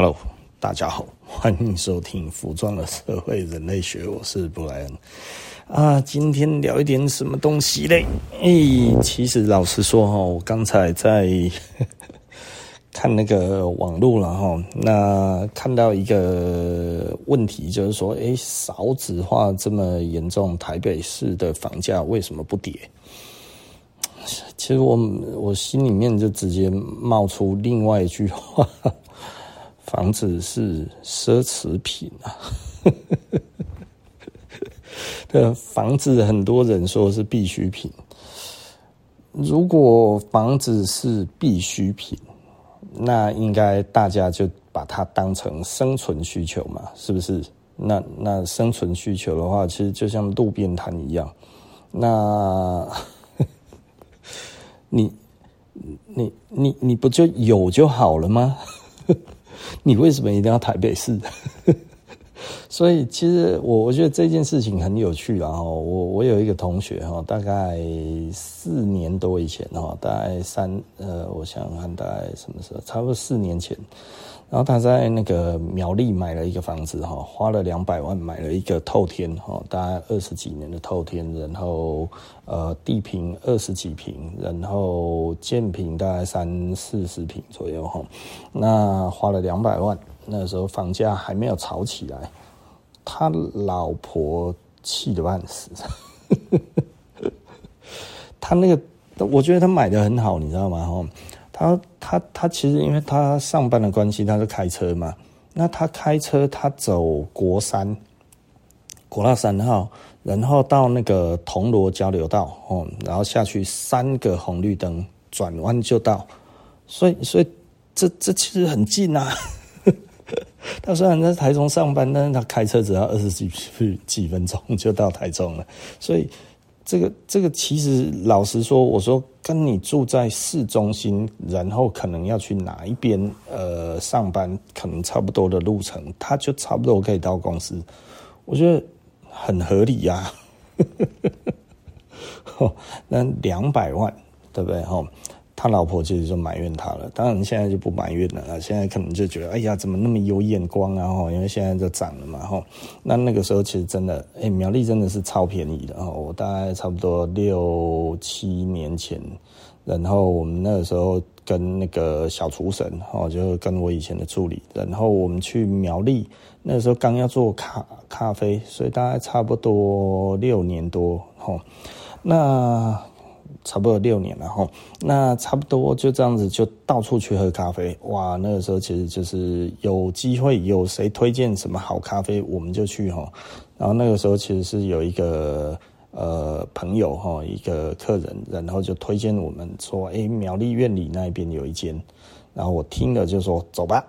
Hello，大家好，欢迎收听《服装的社会人类学》，我是布莱恩啊。今天聊一点什么东西嘞？哎、其实老实说哈，我刚才在 看那个网络了哈，那看到一个问题，就是说，哎、少子化这么严重，台北市的房价为什么不跌？其实我我心里面就直接冒出另外一句话。房子是奢侈品啊！对，房子很多人说是必需品。如果房子是必需品，那应该大家就把它当成生存需求嘛，是不是？那那生存需求的话，其实就像路边摊一样。那 你你你你不就有就好了吗？你为什么一定要台北市？所以其实我我觉得这件事情很有趣啊！我我有一个同学哈，大概四年多以前哈，大概三呃，我想想看大概什么时候，差不多四年前。然后他在那个苗栗买了一个房子哈，花了两百万买了一个透天哈，大概二十几年的透天，然后呃地坪二十几平，然后建坪大概三四十平左右哈，那花了两百万，那时候房价还没有炒起来，他老婆气得半死，他那个我觉得他买的很好，你知道吗？哈。他他他其实因为他上班的关系，他是开车嘛。那他开车，他走国三，国道三号，然后到那个铜锣交流道哦，然后下去三个红绿灯，转弯就到。所以所以这这其实很近啊。他虽然在台中上班，但是他开车只要二十几几分钟就到台中了。所以。这个这个其实老实说，我说跟你住在市中心，然后可能要去哪一边呃上班，可能差不多的路程，他就差不多可以到公司，我觉得很合理呀、啊。那两百万，对不对？哈。他老婆其实就埋怨他了，当然现在就不埋怨了，现在可能就觉得，哎呀，怎么那么有眼光啊？哈，因为现在就涨了嘛，哈。那那个时候其实真的，哎，苗栗真的是超便宜的，哈。我大概差不多六七年前，然后我们那个时候跟那个小厨神，哈，就跟我以前的助理，然后我们去苗栗，那个时候刚要做咖咖啡，所以大概差不多六年多，哈。那。差不多六年了哈，那差不多就这样子，就到处去喝咖啡。哇，那个时候其实就是有机会，有谁推荐什么好咖啡，我们就去哈。然后那个时候其实是有一个呃朋友哈，一个客人，然后就推荐我们说，哎、苗栗苑里那边有一间。然后我听了就说，走吧。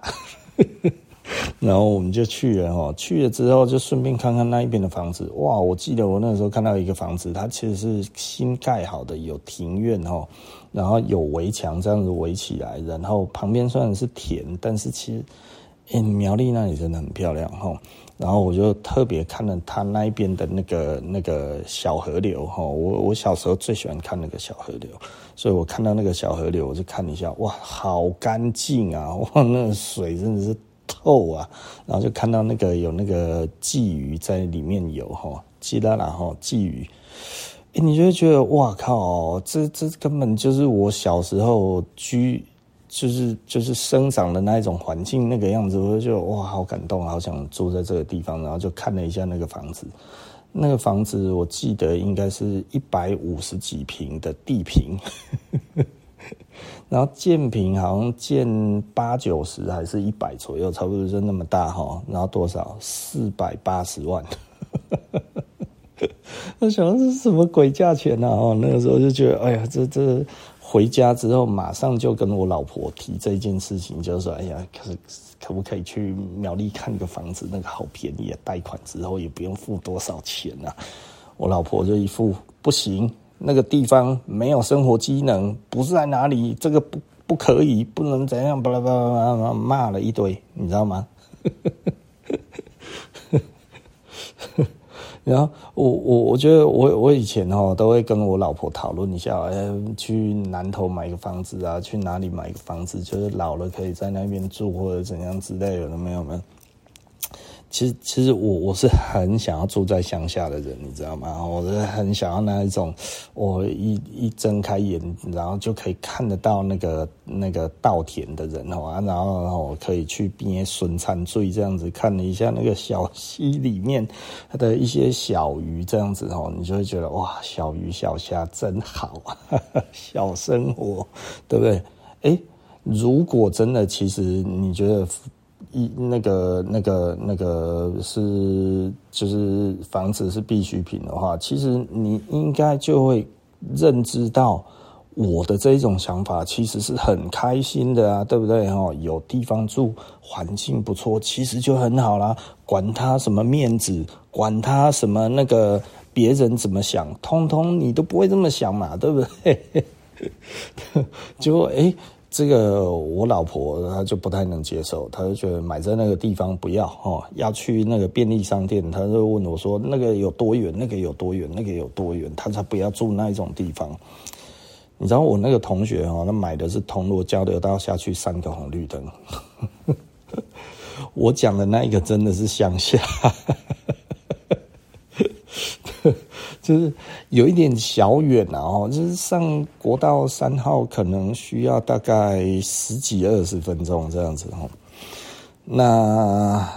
然后我们就去了哈，去了之后就顺便看看那一边的房子。哇，我记得我那时候看到一个房子，它其实是新盖好的，有庭院哈，然后有围墙这样子围起来，然后旁边虽然是田，但是其实，欸，苗栗那里真的很漂亮哈。然后我就特别看了它那一边的那个那个小河流哈，我我小时候最喜欢看那个小河流，所以我看到那个小河流，我就看一下，哇，好干净啊，哇，那水真的是。透啊，然后就看到那个有那个鲫鱼在里面游哈，记得啦哈，鲫鱼，哎，你就会觉得哇靠，这这根本就是我小时候居，就是就是生长的那一种环境那个样子，我就觉得哇，好感动，好想住在这个地方，然后就看了一下那个房子，那个房子我记得应该是一百五十几平的地坪。然后建平好像建八九十还是一百左右，差不多就那么大哈。然后多少？四百八十万。我想这是什么鬼价钱呢？哦，那个时候就觉得，哎呀，这这回家之后马上就跟我老婆提这件事情，就是说，哎呀，可可不可以去苗栗看个房子？那个好便宜啊，贷款之后也不用付多少钱啊。我老婆就一副不行。那个地方没有生活机能，不是在哪里？这个不不可以，不能怎样？巴拉巴拉巴拉骂了一堆，你知道吗？然后我我我觉得我我以前哦都会跟我老婆讨论一下，哎，去南头买个房子啊，去哪里买个房子，就是老了可以在那边住或者怎样之类的，没有没有？其实，其实我我是很想要住在乡下的人，你知道吗？我是很想要那一种，我一一睁开眼，然后就可以看得到那个那个稻田的人哦，然后然后可以去边笋餐醉这样子看了一下那个小溪里面它的一些小鱼这样子哦，你就会觉得哇，小鱼小虾真好啊，小生活，对不对？诶，如果真的，其实你觉得？一那个那个那个是就是房子是必需品的话，其实你应该就会认知到我的这一种想法，其实是很开心的啊，对不对？哈，有地方住，环境不错，其实就很好啦。管他什么面子，管他什么那个别人怎么想，通通你都不会这么想嘛，对不对？就哎。欸这个我老婆她就不太能接受，她就觉得买在那个地方不要哦，要去那个便利商店，她就问我说那个有多远，那个有多远，那个有多远，她才不要住那一种地方。你知道我那个同学哦，他买的是铜锣交流道下去三个红绿灯，我讲的那一个真的是乡下。就是有一点小远啊，就是上国道三号可能需要大概十几二十分钟这样子哦。那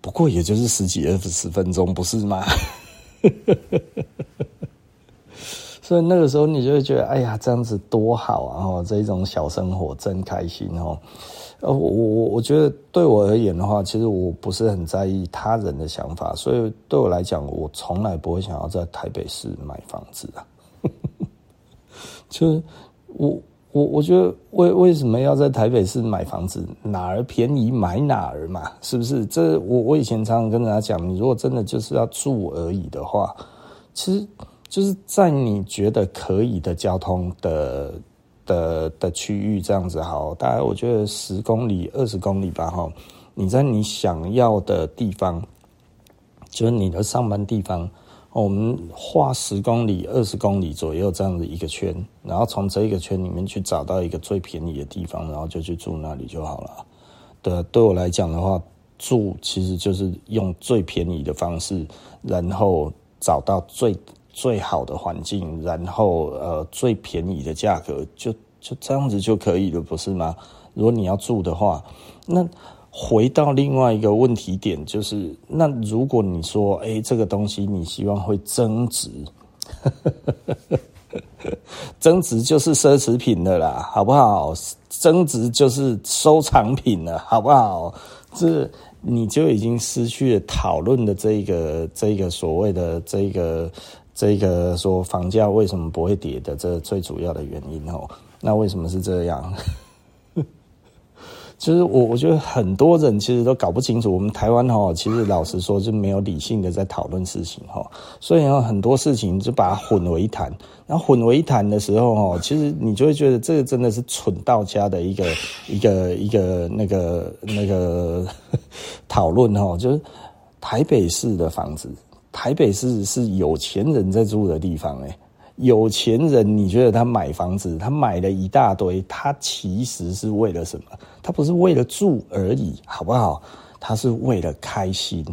不过也就是十几二十分钟，不是吗？所以那个时候你就会觉得，哎呀，这样子多好啊！哦，这种小生活真开心哦。呃，我我我觉得对我而言的话，其实我不是很在意他人的想法，所以对我来讲，我从来不会想要在台北市买房子啊。就是我我我觉得为为什么要在台北市买房子？哪儿便宜买哪儿嘛，是不是？这我我以前常常跟人家讲，你如果真的就是要住而已的话，其实就是在你觉得可以的交通的。的的区域这样子好，大概我觉得十公里、二十公里吧，哈。你在你想要的地方，就是你的上班地方，我们画十公里、二十公里左右这样的一个圈，然后从这一个圈里面去找到一个最便宜的地方，然后就去住那里就好了。对，对我来讲的话，住其实就是用最便宜的方式，然后找到最。最好的环境，然后呃最便宜的价格，就就这样子就可以了，不是吗？如果你要住的话，那回到另外一个问题点，就是那如果你说，哎，这个东西你希望会增值，增值就是奢侈品的啦，好不好？增值就是收藏品了，好不好？这你就已经失去了讨论的这个这个所谓的这个。这个说房价为什么不会跌的，这最主要的原因哦，那为什么是这样？其实我我觉得很多人其实都搞不清楚，我们台湾哈，其实老实说就没有理性的在讨论事情哈，所以很多事情就把它混为一谈，然后混为一谈的时候哈，其实你就会觉得这个真的是蠢到家的一个一个一个那个那个 讨论哈，就是台北市的房子。台北市是有钱人在住的地方，欸，有钱人，你觉得他买房子，他买了一大堆，他其实是为了什么？他不是为了住而已，好不好？他是为了开心。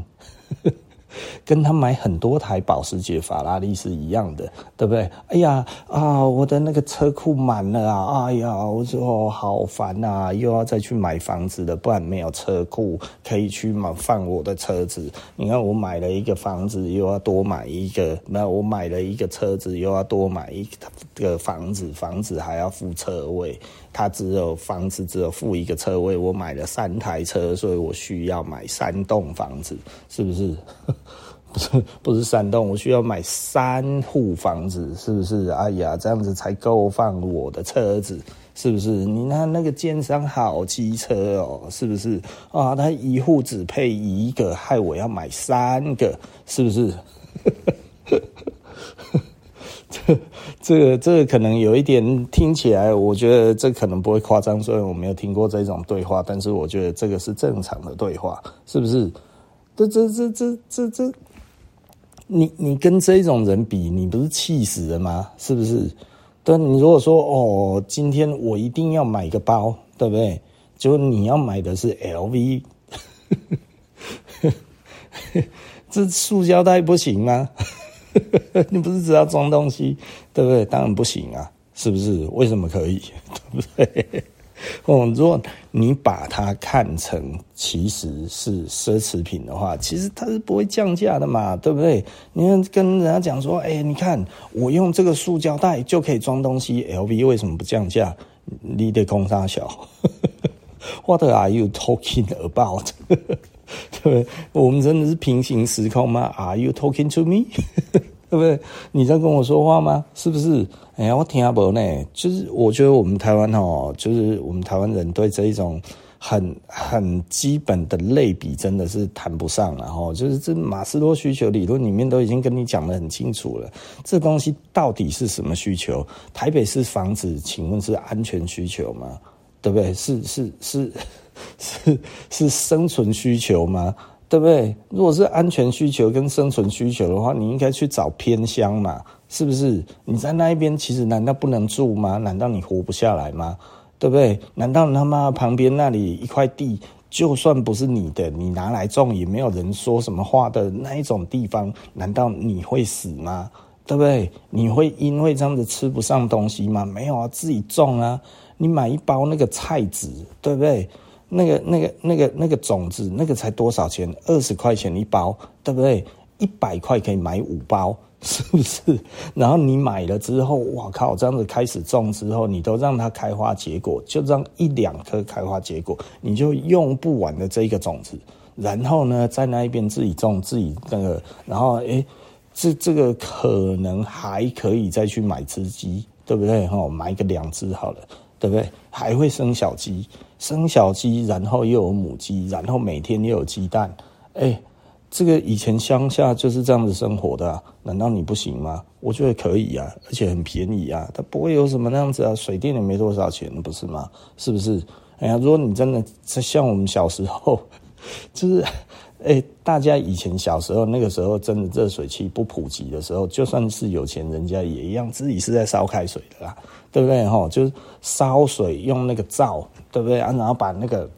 跟他买很多台保时捷、法拉利是一样的，对不对？哎呀啊，我的那个车库满了啊！哎呀，我说好烦啊，又要再去买房子了，不然没有车库可以去买放我的车子。你看，我买了一个房子，又要多买一个；那我买了一个车子，又要多买一个房子，房子还要付车位。他只有房子只有付一个车位，我买了三台车，所以我需要买三栋房子，是不是？不是不是三栋，我需要买三户房子，是不是？哎呀，这样子才够放我的车子，是不是？你看那个奸商好机车哦，是不是？啊，他一户只配一个，害我要买三个，是不是？这这个这个可能有一点听起来，我觉得这可能不会夸张，所以我没有听过这种对话，但是我觉得这个是正常的对话，是不是？这这这这这这。你你跟这种人比，你不是气死了吗？是不是？但，你如果说哦，今天我一定要买个包，对不对？就你要买的是 LV，这塑胶袋不行吗？你不是只要装东西，对不对？当然不行啊，是不是？为什么可以？对不对？哦，如果你把它看成其实是奢侈品的话，其实它是不会降价的嘛，对不对？你看跟人家讲说，哎，你看我用这个塑胶袋就可以装东西，LV 为什么不降价？你的空杀小，What are you talking about？对，我们真的是平行时空吗？Are you talking to me？对不对？你在跟我说话吗？是不是？哎呀，我听不懂呢。就是我觉得我们台湾哦，就是我们台湾人对这一种很很基本的类比，真的是谈不上了哈。就是这马斯洛需求理论里面都已经跟你讲得很清楚了，这东西到底是什么需求？台北市房子，请问是安全需求吗？对不对？是是是是是生存需求吗？对不对？如果是安全需求跟生存需求的话，你应该去找偏乡嘛，是不是？你在那一边，其实难道不能住吗？难道你活不下来吗？对不对？难道他妈旁边那里一块地，就算不是你的，你拿来种也没有人说什么话的那一种地方，难道你会死吗？对不对？你会因为这样子吃不上东西吗？没有啊，自己种啊，你买一包那个菜籽，对不对？那个、那个、那个、那个种子，那个才多少钱？二十块钱一包，对不对？一百块可以买五包，是不是？然后你买了之后，哇靠！这样子开始种之后，你都让它开花结果，就这样一两颗开花结果，你就用不完的这一个种子。然后呢，在那一边自己种，自己那个，然后诶，这这个可能还可以再去买只鸡，对不对？哈，买个两只好了。对不对？还会生小鸡，生小鸡，然后又有母鸡，然后每天又有鸡蛋。哎，这个以前乡下就是这样子生活的啊，难道你不行吗？我觉得可以啊，而且很便宜啊，它不会有什么那样子啊，水电也没多少钱，不是吗？是不是？哎呀，如果你真的像我们小时候，就是。哎，大家以前小时候那个时候，真的热水器不普及的时候，就算是有钱人家也一样，自己是在烧开水的啦，对不对？哈，就是烧水用那个灶，对不对啊？然后把那个、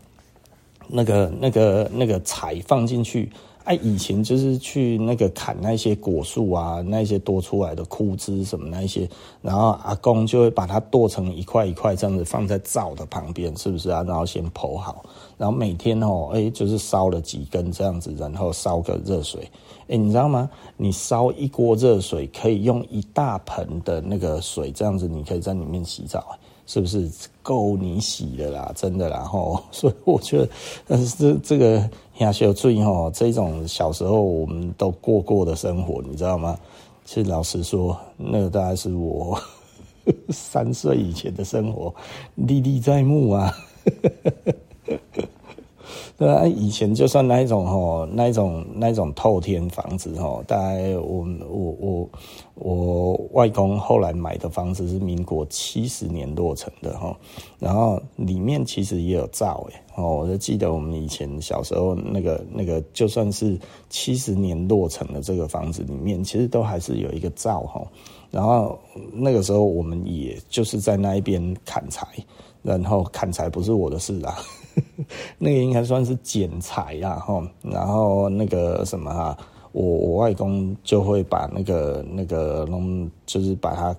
那个、那个、那个柴放进去。哎，以前就是去那个砍那些果树啊，那些多出来的枯枝什么那些，然后阿公就会把它剁成一块一块这样子放在灶的旁边，是不是啊？然后先剖好，然后每天哦，哎，就是烧了几根这样子，然后烧个热水。哎，你知道吗？你烧一锅热水可以用一大盆的那个水，这样子你可以在里面洗澡。是不是够你洗的啦？真的啦吼，所以我觉得，但是这这个亚修注意吼，这种小时候我们都过过的生活，你知道吗？其实老实说，那个大概是我 三岁以前的生活，历历在目啊。对啊，以前就算那一种吼，那一种那种透天房子吼，大概我我我我外公后来买的房子是民国七十年落成的吼，然后里面其实也有灶诶，哦，我就记得我们以前小时候那个那个，就算是七十年落成的这个房子里面，其实都还是有一个灶吼，然后那个时候我们也就是在那一边砍柴，然后砍柴不是我的事啦。那个应该算是剪裁呀，哈，然后那个什么哈，我我外公就会把那个那个弄，就是把它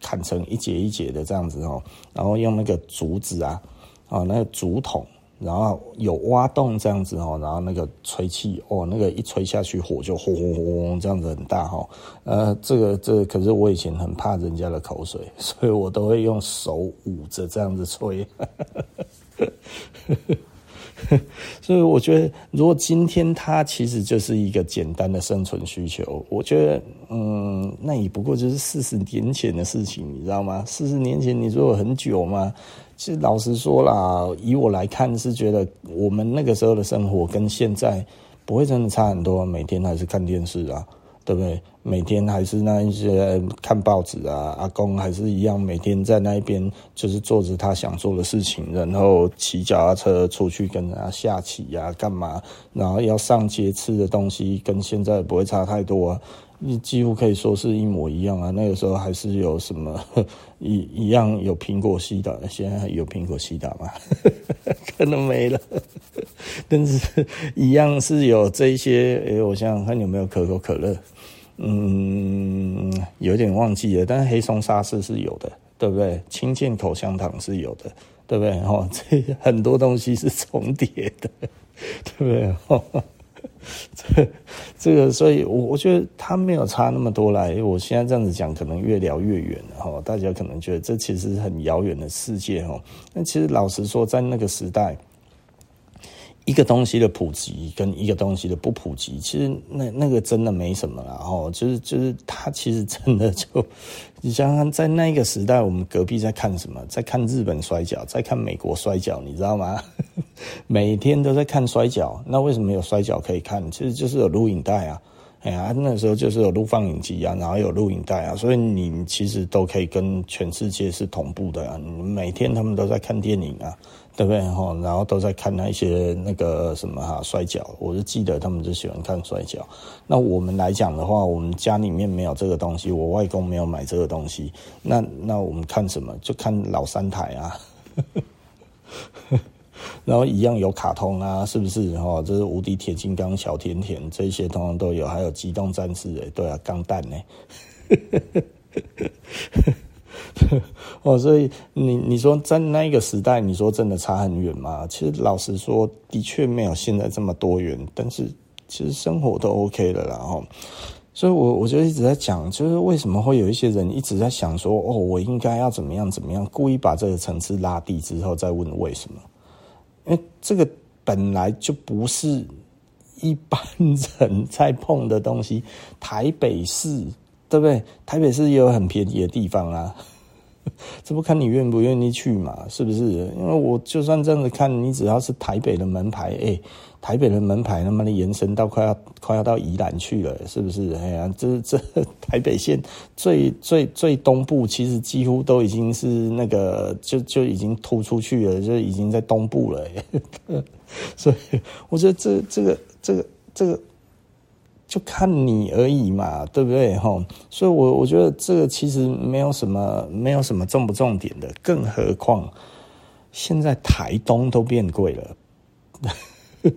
砍成一节一节的这样子哦，然后用那个竹子啊，啊，那个竹筒。然后有挖洞这样子哦，然后那个吹气哦，那个一吹下去火就轰轰轰这样子很大哈。呃，这个这个可是我以前很怕人家的口水，所以我都会用手捂着这样子吹。所以我觉得，如果今天它其实就是一个简单的生存需求，我觉得，嗯，那也不过就是四十年前的事情，你知道吗？四十年前你说很久吗？其实老实说啦，以我来看是觉得我们那个时候的生活跟现在不会真的差很多，每天还是看电视啊，对不对？每天还是那一些看报纸啊，阿公还是一样每天在那边就是做着他想做的事情，然后骑脚踏车出去跟人家下棋呀，干嘛？然后要上街吃的东西跟现在不会差太多啊，你几乎可以说是一模一样啊。那个时候还是有什么一一样有苹果西打，现在有苹果西打吗？可能没了，但是一样是有这些。诶，我想想看有没有可口可乐。嗯，有点忘记了，但是黑松沙士是有的，对不对？清健口香糖是有的，对不对？哦，这很多东西是重叠的，对不对？这这个，所以我我觉得他没有差那么多来。我现在这样子讲，可能越聊越远哈。大家可能觉得这其实是很遥远的世界哈。那其实老实说，在那个时代。一个东西的普及跟一个东西的不普及，其实那那个真的没什么啦。哦，就是就是它其实真的就，你想想在那个时代，我们隔壁在看什么？在看日本摔角，在看美国摔角，你知道吗？每天都在看摔角。那为什么有摔角可以看？其实就是有录影带啊。哎呀，那时候就是有录放映机啊，然后有录影带啊，所以你其实都可以跟全世界是同步的啊。你每天他们都在看电影啊。对不对？哈，然后都在看那些那个什么哈摔角，我就记得他们就喜欢看摔角。那我们来讲的话，我们家里面没有这个东西，我外公没有买这个东西。那那我们看什么？就看老三台啊，然后一样有卡通啊，是不是？哈，这是无敌铁金刚、小甜甜这些通通都有，还有机动战士诶，对啊，钢弹呢。哦，所以你你说在那一个时代，你说真的差很远吗？其实老实说，的确没有现在这么多元，但是其实生活都 OK 了啦。哈，所以我我就一直在讲，就是为什么会有一些人一直在想说，哦，我应该要怎么样怎么样，故意把这个层次拉低之后再问为什么？因为这个本来就不是一般人在碰的东西。台北市，对不对？台北市也有很便宜的地方啊。这不看你愿不愿意去嘛？是不是？因为我就算这样子看，你只要是台北的门牌，哎、台北的门牌他妈的延伸到快要快要到宜兰去了，是不是？哎呀，这这台北县最最最东部，其实几乎都已经是那个就就已经突出去了，就已经在东部了。所以我觉得这这个这个这个。就看你而已嘛，对不对？吼，所以我，我觉得这个其实没有什么，没有什么重不重点的。更何况，现在台东都变贵了，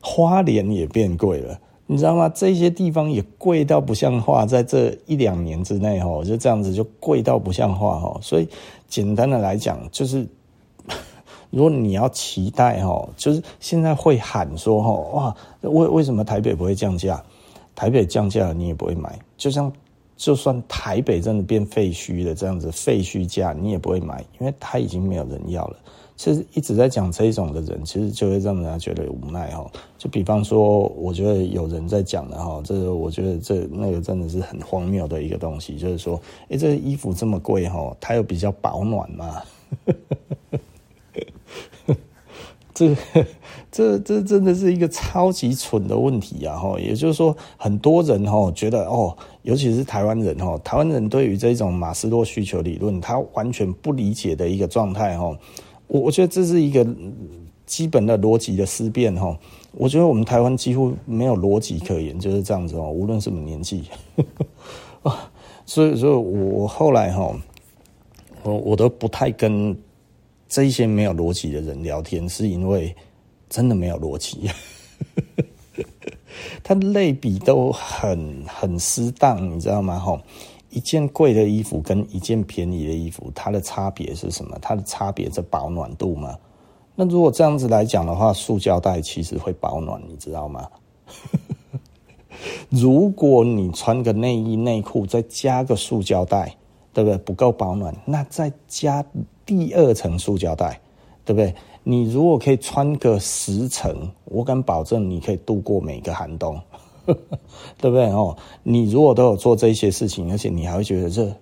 花莲也变贵了，你知道吗？这些地方也贵到不像话，在这一两年之内，吼，就这样子就贵到不像话，吼。所以，简单的来讲，就是。如果你要期待哈，就是现在会喊说哈，哇，为为什么台北不会降价？台北降价了，你也不会买。就像就算台北真的变废墟了，这样子废墟价你也不会买，因为它已经没有人要了。其实一直在讲这种的人，其实就会让人家觉得无奈哈。就比方说，我觉得有人在讲的哈，这个我觉得这那个真的是很荒谬的一个东西，就是说，诶，这衣服这么贵哈，它又比较保暖嘛。这这这真的是一个超级蠢的问题啊！哈，也就是说，很多人哈觉得哦，尤其是台湾人哈，台湾人对于这种马斯洛需求理论，他完全不理解的一个状态哈。我我觉得这是一个基本的逻辑的思辨哈。我觉得我们台湾几乎没有逻辑可言，就是这样子哦。无论什么年纪，所以所以，我后来哈，我我都不太跟。这一些没有逻辑的人聊天，是因为真的没有逻辑。他类比都很很适当，你知道吗？吼，一件贵的衣服跟一件便宜的衣服，它的差别是什么？它的差别是保暖度吗？那如果这样子来讲的话，塑胶袋其实会保暖，你知道吗？如果你穿个内衣内裤，再加个塑胶袋，对不对？不够保暖，那再加。第二层塑胶袋，对不对？你如果可以穿个十层，我敢保证你可以度过每个寒冬，对不对？哦，你如果都有做这些事情，而且你还会觉得热，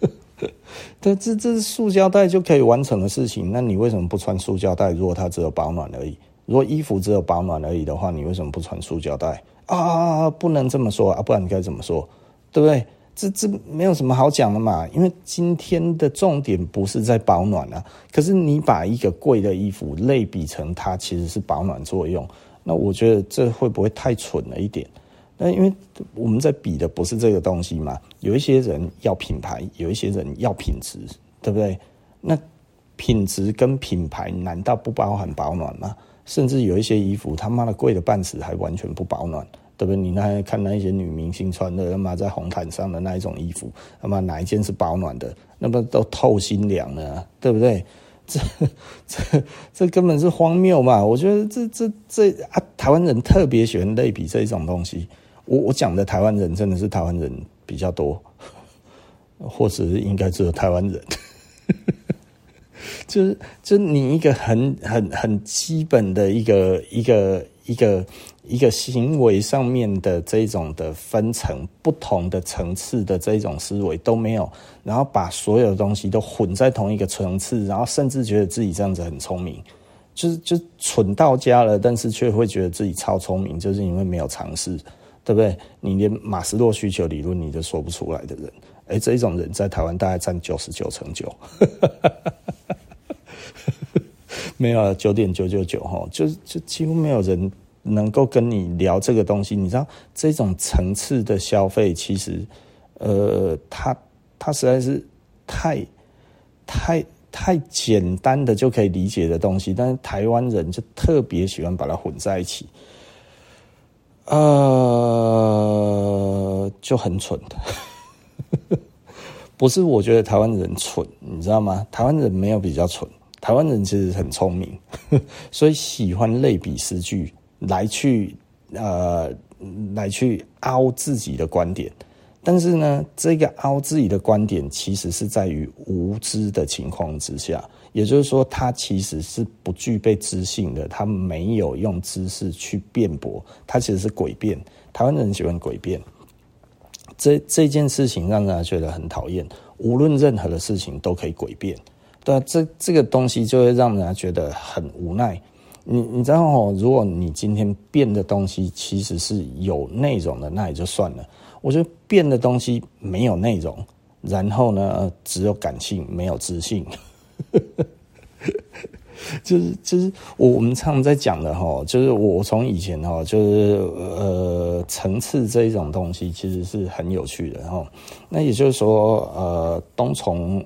这这这塑胶袋就可以完成的事情，那你为什么不穿塑胶袋？如果它只有保暖而已，如果衣服只有保暖而已的话，你为什么不穿塑胶袋啊？不能这么说啊，不然你该怎么说？对不对？这这没有什么好讲的嘛，因为今天的重点不是在保暖啊。可是你把一个贵的衣服类比成它其实是保暖作用，那我觉得这会不会太蠢了一点？那因为我们在比的不是这个东西嘛，有一些人要品牌，有一些人要品质，对不对？那品质跟品牌难道不包含保暖吗？甚至有一些衣服他妈的贵的半死，还完全不保暖，对不对？你那看那一些女明星穿的他妈在红毯上的那一种衣服，他妈哪一件是保暖的？那么都透心凉了，对不对？这 这这根本是荒谬嘛！我觉得这这这啊，台湾人特别喜欢类比这一种东西。我我讲的台湾人真的是台湾人比较多，或者应该只有台湾人，就是就你一个很很很基本的一个一个一个一个行为上面的这种的分层，不同的层次的这种思维都没有，然后把所有的东西都混在同一个层次，然后甚至觉得自己这样子很聪明，就是就蠢到家了，但是却会觉得自己超聪明，就是因为没有尝试。对不对？你连马斯洛需求理论你都说不出来的人，哎，这一种人在台湾大概占九十九成九，没有九点九九九哈，就就几乎没有人能够跟你聊这个东西。你知道这种层次的消费，其实呃，它它实在是太太太简单的就可以理解的东西，但是台湾人就特别喜欢把它混在一起。呃，就很蠢的，不是？我觉得台湾人蠢，你知道吗？台湾人没有比较蠢，台湾人其实很聪明，所以喜欢类比诗句来去呃来去凹自己的观点。但是呢，这个凹自己的观点，其实是在于无知的情况之下。也就是说，他其实是不具备知性的，他没有用知识去辩驳，他其实是诡辩。台湾人喜欢诡辩，这这件事情让人觉得很讨厌。无论任何的事情都可以诡辩，对啊，这这个东西就会让人觉得很无奈。你你知道哦，如果你今天变的东西其实是有内容的，那也就算了。我觉得变的东西没有内容，然后呢，只有感性，没有知性。就是就是我我们常常在讲的哈，就是我从以前哈，就是呃层次这一种东西其实是很有趣的哈。那也就是说呃冬虫，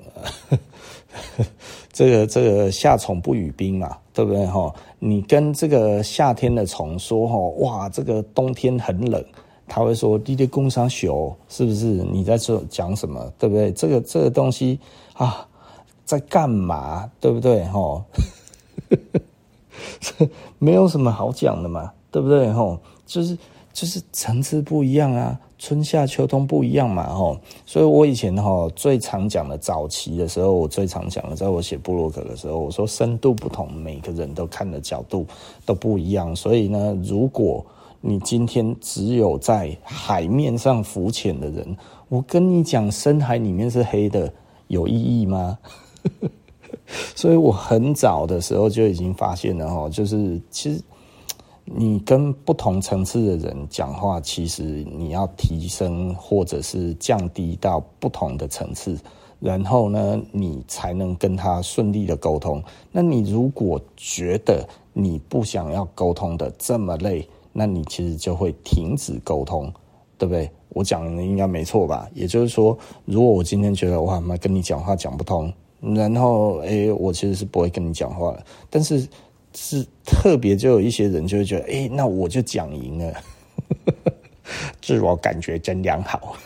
这个这个夏虫不语冰嘛，对不对哈？你跟这个夏天的虫说哈，哇，这个冬天很冷，他会说滴滴工商熊是不是？你在这讲什么？对不对？这个这个东西啊。在干嘛？对不对？吼，没有什么好讲的嘛，对不对？吼，就是就是层次不一样啊，春夏秋冬不一样嘛，吼。所以我以前吼最常讲的早期的时候，我最常讲的，在我写布洛克的时候，我说深度不同，每个人都看的角度都不一样。所以呢，如果你今天只有在海面上浮潜的人，我跟你讲，深海里面是黑的，有意义吗？所以我很早的时候就已经发现了哈，就是其实你跟不同层次的人讲话，其实你要提升或者是降低到不同的层次，然后呢，你才能跟他顺利的沟通。那你如果觉得你不想要沟通的这么累，那你其实就会停止沟通，对不对？我讲的应该没错吧？也就是说，如果我今天觉得哇，妈跟你讲话讲不通。然后，哎、我其实是不会跟你讲话了。但是，是特别就有一些人就会觉得，哎、那我就讲赢了，自我感觉真良好。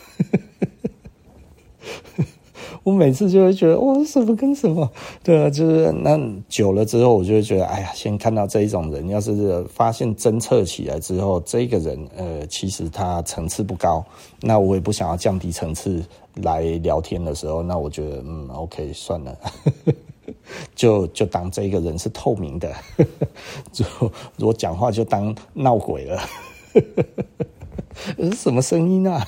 我每次就会觉得，哇，什么跟什么？对啊，就是那久了之后，我就会觉得，哎呀，先看到这一种人，要是发现侦测起来之后，这个人，呃，其实他层次不高，那我也不想要降低层次来聊天的时候，那我觉得，嗯，OK，算了，就就当这个人是透明的，就如果讲话就当闹鬼了，什么声音啊？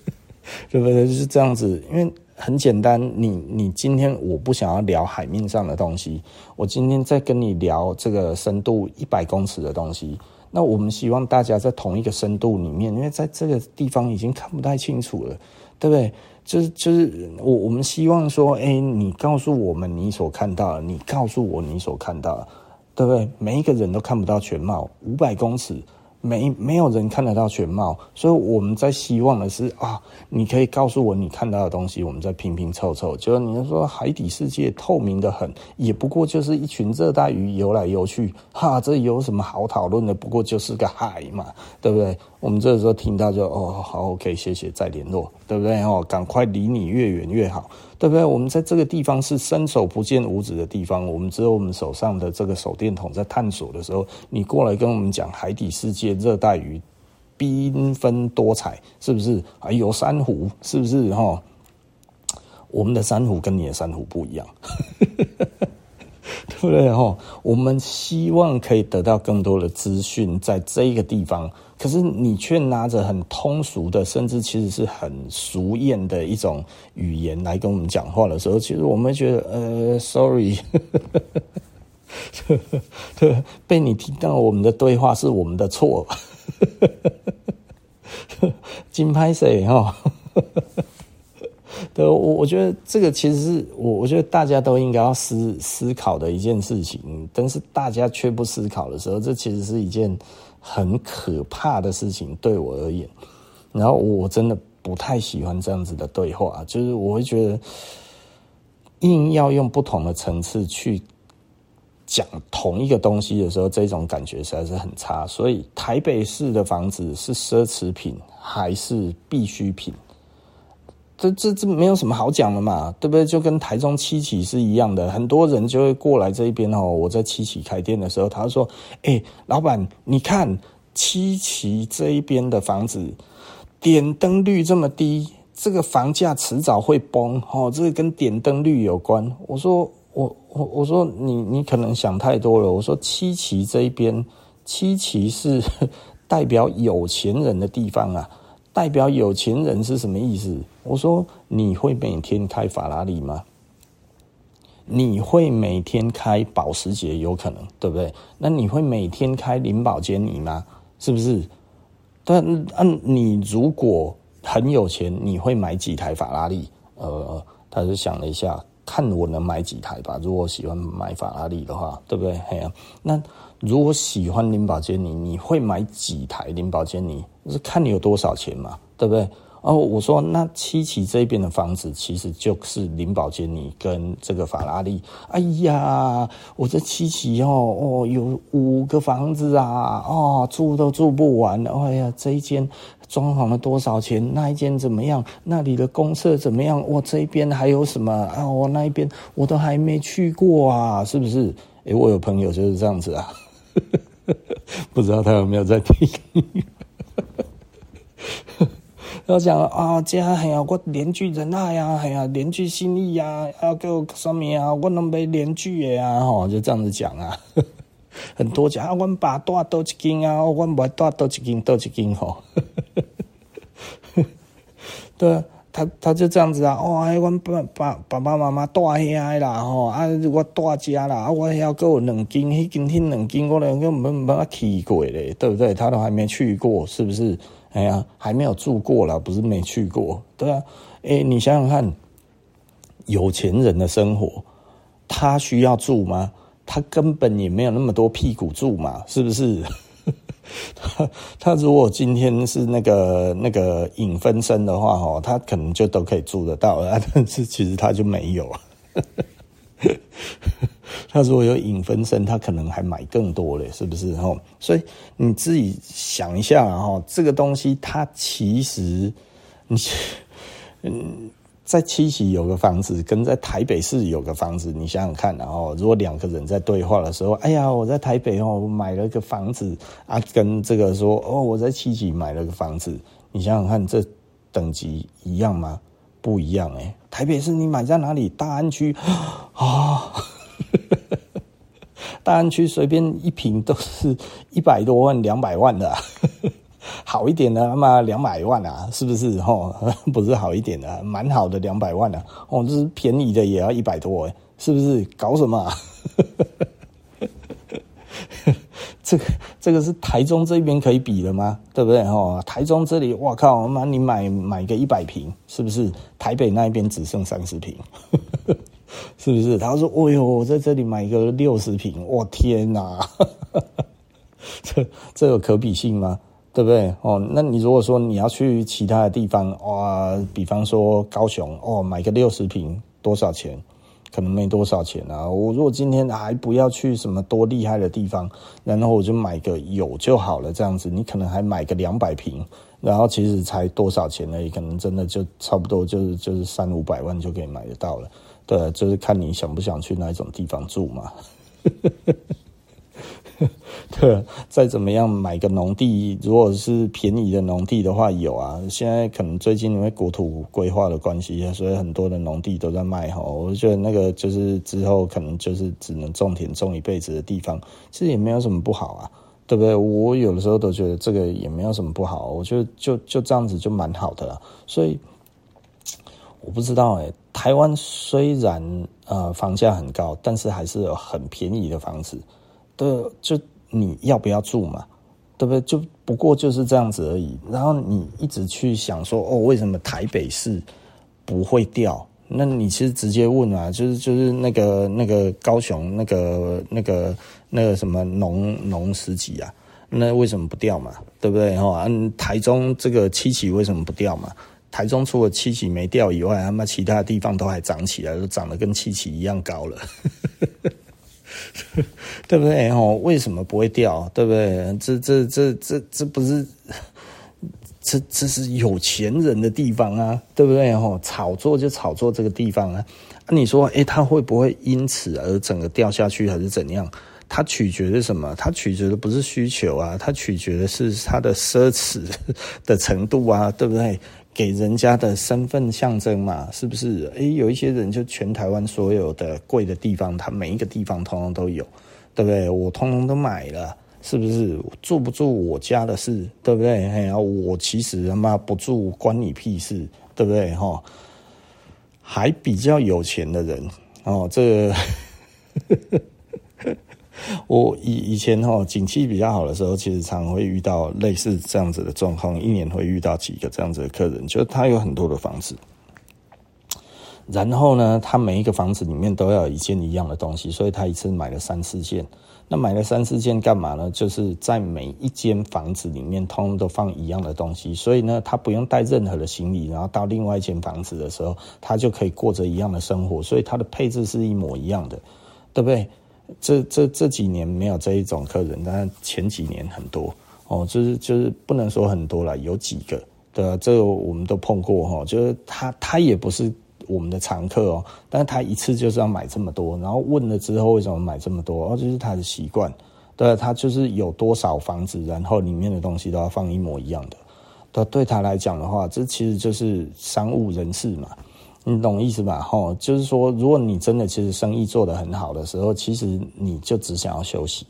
对不对？就是这样子，因为。很简单，你你今天我不想要聊海面上的东西，我今天在跟你聊这个深度一百公尺的东西。那我们希望大家在同一个深度里面，因为在这个地方已经看不太清楚了，对不对？就是就是我我们希望说，哎，你告诉我们你所看到的，你告诉我你所看到的，对不对？每一个人都看不到全貌，五百公尺。没没有人看得到全貌，所以我们在希望的是啊，你可以告诉我你看到的东西，我们再拼拼凑凑。就是你说海底世界透明的很，也不过就是一群热带鱼游来游去，哈，这有什么好讨论的？不过就是个海嘛，对不对？我们这时候听到就哦，好，OK，谢谢，再联络，对不对？哦，赶快离你越远越好。对不对？我们在这个地方是伸手不见五指的地方，我们只有我们手上的这个手电筒在探索的时候，你过来跟我们讲海底世界、热带鱼缤纷多彩，是不是？还有珊瑚，是不是？哈，我们的珊瑚跟你的珊瑚不一样。对不对？哈，我们希望可以得到更多的资讯，在这个地方，可是你却拿着很通俗的，甚至其实是很俗艳的一种语言来跟我们讲话的时候，其实我们觉得，呃，sorry，被你听到我们的对话是我们的错，金拍谁哈？对，我我觉得这个其实是我我觉得大家都应该要思思考的一件事情，但是大家却不思考的时候，这其实是一件很可怕的事情，对我而言。然后我真的不太喜欢这样子的对话，就是我会觉得硬要用不同的层次去讲同一个东西的时候，这种感觉实在是很差。所以台北市的房子是奢侈品还是必需品？这这这没有什么好讲的嘛，对不对？就跟台中七期是一样的，很多人就会过来这一边哦。我在七期开店的时候，他说：“哎，老板，你看七期这一边的房子，点灯率这么低，这个房价迟早会崩哦。这个跟点灯率有关。”我说：“我我我说你你可能想太多了。”我说：“七期这一边，七期是 代表有钱人的地方啊。”代表有钱人是什么意思？我说，你会每天开法拉利吗？你会每天开保时捷？有可能，对不对？那你会每天开林宝坚尼吗？是不是？但嗯，你如果很有钱，你会买几台法拉利？呃，他就想了一下，看我能买几台吧。如果喜欢买法拉利的话，对不对？嘿呀，那。如果喜欢林宝坚尼，你会买几台林宝坚尼？是看你有多少钱嘛，对不对？哦，我说那七期这边的房子其实就是林宝坚尼跟这个法拉利。哎呀，我这七期哦哦有五个房子啊，哦住都住不完。哎呀，这一间装潢了多少钱？那一间怎么样？那里的公厕怎么样？我这边还有什么啊？我那一边我都还没去过啊，是不是？诶，我有朋友就是这样子啊。不知道他有没有在听？要讲啊，这哎呀，我连句忍耐呀，哎呀，连句心意呀，要给我什么呀？我能没连句的呀？吼，就这样子讲啊。很多讲啊，我爸多多一斤啊，我把多多一斤多一斤吼。对。他他就这样子啊，哦，我爸爸爸爸妈妈带遐啦，吼，啊，我带家啦，啊，我还要够两斤，迄斤迄两斤，我连个没没去过嘞，对不对？他都还没去过，是不是？哎呀，还没有住过啦，不是没去过，对啊。哎，你想想看，有钱人的生活，他需要住吗？他根本也没有那么多屁股住嘛，是不是？他 他如果今天是那个那个影分身的话，哦，他可能就都可以住得到了。但是其实他就没有。他如果有影分身，他可能还买更多嘞，是不是？所以你自己想一下，哈，这个东西它其实，你嗯。在七喜有个房子，跟在台北市有个房子，你想想看，然后如果两个人在对话的时候，哎呀，我在台北哦，我买了个房子啊，跟这个说哦，我在七喜买了个房子，你想想看，这等级一样吗？不一样哎，台北市你买在哪里？大安区啊，大安区随便一平都是一百多万、两百万的啊。好一点的他妈两百万啊，是不是？哦，不是好一点的，蛮好的两百万啊。哦，这是便宜的也要一百多，是不是？搞什么啊？这个这个是台中这边可以比的吗？对不对？哦，台中这里，我靠，妈，你买买个一百平，是不是？台北那一边只剩三十平，是不是？他说：“哦呦，我在这里买个六十平，我天哪！” 这这有可比性吗？对不对？哦，那你如果说你要去其他的地方，哇，比方说高雄，哦，买个六十平多少钱？可能没多少钱啊。我如果今天还不要去什么多厉害的地方，然后我就买个有就好了，这样子，你可能还买个两百平，然后其实才多少钱而已，可能真的就差不多就是就是三五百万就可以买得到了。对，就是看你想不想去那一种地方住嘛。对，再怎么样买个农地，如果是便宜的农地的话，有啊。现在可能最近因为国土规划的关系，所以很多的农地都在卖哈。我觉得那个就是之后可能就是只能种田种一辈子的地方，其实也没有什么不好啊，对不对？我有的时候都觉得这个也没有什么不好，我觉得就就这样子就蛮好的了。所以我不知道哎、台湾虽然呃房价很高，但是还是有很便宜的房子。对，就你要不要住嘛？对不对？就不过就是这样子而已。然后你一直去想说，哦，为什么台北市不会掉？那你其实直接问啊，就是就是那个那个高雄那个那个那个什么农农十几啊，那为什么不掉嘛？对不对？哈，台中这个七期为什么不掉嘛？台中除了七期没掉以外，他妈其他地方都还涨起来，都涨得跟七期一样高了。对不对？哦，为什么不会掉？对不对？这这这这这不是这这是有钱人的地方啊，对不对？哦，炒作就炒作这个地方啊。你说，诶，它会不会因此而整个掉下去，还是怎样？它取决于什么？它取决的不是需求啊，它取决的是它的奢侈的程度啊，对不对？给人家的身份象征嘛，是不是？诶，有一些人就全台湾所有的贵的地方，他每一个地方通通都有，对不对？我通通都买了，是不是？住不住我家的事，对不对？哎呀，我其实他妈不住关你屁事，对不对？哈，还比较有钱的人哦，这个。我以以前哈，景气比较好的时候，其实常会遇到类似这样子的状况，一年会遇到几个这样子的客人，就是他有很多的房子，然后呢，他每一个房子里面都要有一件一样的东西，所以他一次买了三四件。那买了三四件干嘛呢？就是在每一间房子里面，通通都放一样的东西，所以呢，他不用带任何的行李，然后到另外一间房子的时候，他就可以过着一样的生活，所以他的配置是一模一样的，对不对？这这这几年没有这一种客人，但前几年很多。哦，就是就是不能说很多了，有几个。对啊，这个我们都碰过哈，就是他他也不是我们的常客哦，但是他一次就是要买这么多，然后问了之后为什么买这么多，哦，就是他的习惯，对啊，他就是有多少房子，然后里面的东西都要放一模一样的，对，对他来讲的话，这其实就是商务人士嘛。你懂意思吧？吼，就是说，如果你真的其实生意做得很好的时候，其实你就只想要休息，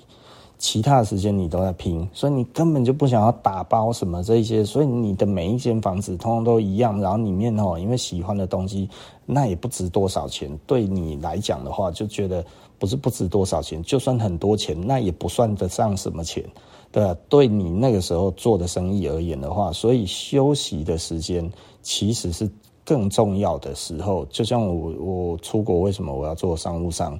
其他的时间你都在拼，所以你根本就不想要打包什么这一些，所以你的每一间房子通通都一样，然后里面吼，因为喜欢的东西，那也不值多少钱，对你来讲的话，就觉得不是不值多少钱，就算很多钱，那也不算得上什么钱，对吧？对你那个时候做的生意而言的话，所以休息的时间其实是。更重要的时候，就像我我出国，为什么我要做商务舱？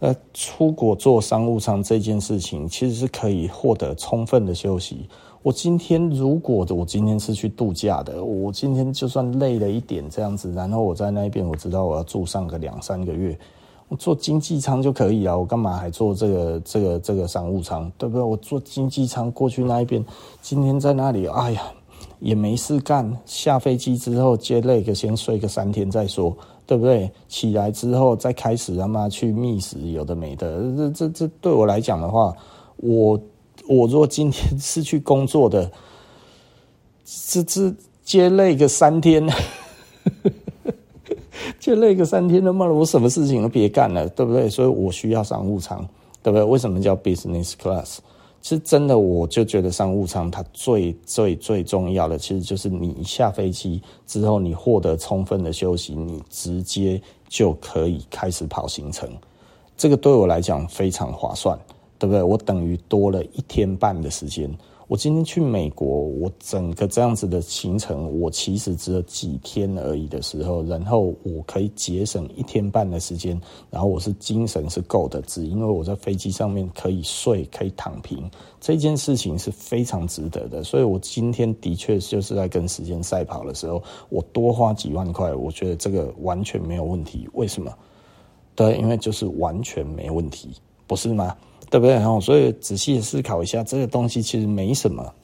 呃，出国做商务舱这件事情，其实是可以获得充分的休息。我今天如果我今天是去度假的，我今天就算累了一点这样子，然后我在那边我知道我要住上个两三个月，我坐经济舱就可以啊，我干嘛还坐这个这个这个商务舱？对不对？我坐经济舱过去那一边，今天在那里，哎呀。也没事干，下飞机之后接累个先睡个三天再说，对不对？起来之后再开始他妈去觅食，有的没的。这这这对我来讲的话，我我若今天是去工作的，这这接累个三天，接累个三天他妈的，我什么事情都别干了，对不对？所以我需要商务舱，对不对？为什么叫 business class？其实真的，我就觉得商务舱它最最最重要的，其实就是你一下飞机之后，你获得充分的休息，你直接就可以开始跑行程。这个对我来讲非常划算，对不对？我等于多了一天半的时间。我今天去美国，我整个这样子的行程，我其实只有几天而已的时候，然后我可以节省一天半的时间，然后我是精神是够的，只因为我在飞机上面可以睡，可以躺平，这件事情是非常值得的。所以我今天的确就是在跟时间赛跑的时候，我多花几万块，我觉得这个完全没有问题。为什么？对，因为就是完全没问题，不是吗？对不对？然后，所以仔细思考一下，这个东西其实没什么。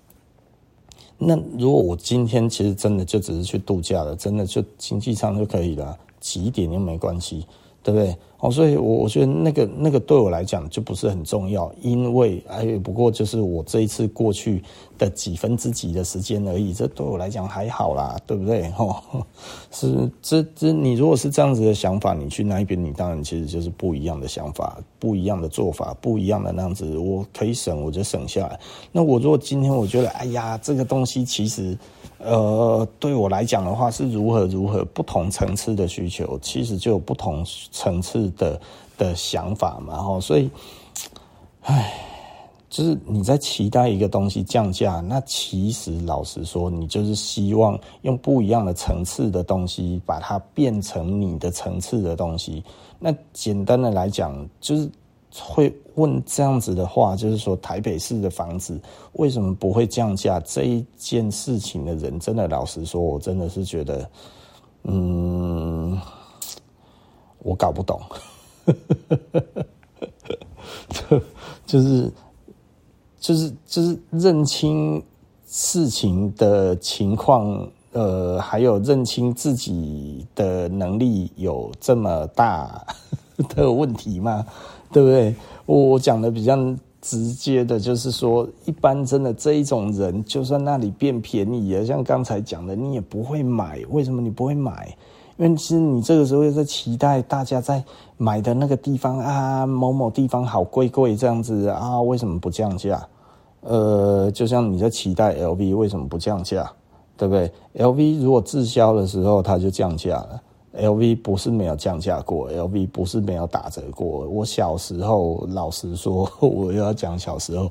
那如果我今天其实真的就只是去度假了，真的就经济舱就可以了，挤一点又没关系，对不对？哦，所以我我觉得那个那个对我来讲就不是很重要，因为哎，不过就是我这一次过去的几分之几的时间而已，这对我来讲还好啦，对不对？哦，是这这你如果是这样子的想法，你去那一边，你当然其实就是不一样的想法，不一样的做法，不一样的那样子，我可以省我就省下来。那我如果今天我觉得，哎呀，这个东西其实。呃，对我来讲的话，是如何如何不同层次的需求，其实就有不同层次的的想法嘛。哈，所以，唉，就是你在期待一个东西降价，那其实老实说，你就是希望用不一样的层次的东西，把它变成你的层次的东西。那简单的来讲，就是。会问这样子的话，就是说台北市的房子为什么不会降价？这一件事情的人，真的老实说，我真的是觉得，嗯，我搞不懂，就 就是就是就是认清事情的情况，呃，还有认清自己的能力有这么大的问题吗？对不对？我我讲的比较直接的，就是说，一般真的这一种人，就算那里变便宜了，像刚才讲的，你也不会买。为什么你不会买？因为其实你这个时候也在期待大家在买的那个地方啊，某某地方好贵贵这样子啊，为什么不降价？呃，就像你在期待 LV 为什么不降价，对不对？LV 如果滞销的时候，它就降价了。LV 不是没有降价过，LV 不是没有打折过。我小时候，老实说，我又要讲小时候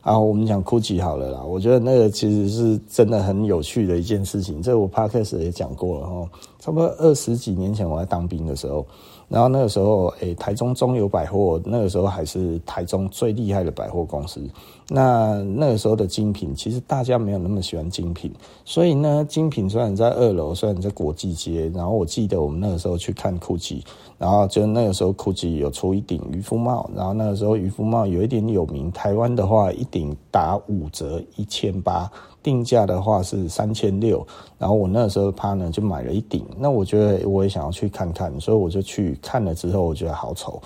啊，我们讲 GUCCI 好了啦。我觉得那个其实是真的很有趣的一件事情。这我 Podcast 也讲过了哈，差不多二十几年前我在当兵的时候。然后那个时候，诶，台中中友百货那个时候还是台中最厉害的百货公司。那那个时候的精品，其实大家没有那么喜欢精品，所以呢，精品虽然在二楼，虽然在国际街。然后我记得我们那个时候去看 GUCCI，然后就那个时候 GUCCI 有出一顶渔夫帽，然后那个时候渔夫帽有一点有名，台湾的话一顶打五折，一千八。定价的话是三千六，然后我那时候他呢就买了一顶，那我觉得我也想要去看看，所以我就去看了之后，我觉得好丑，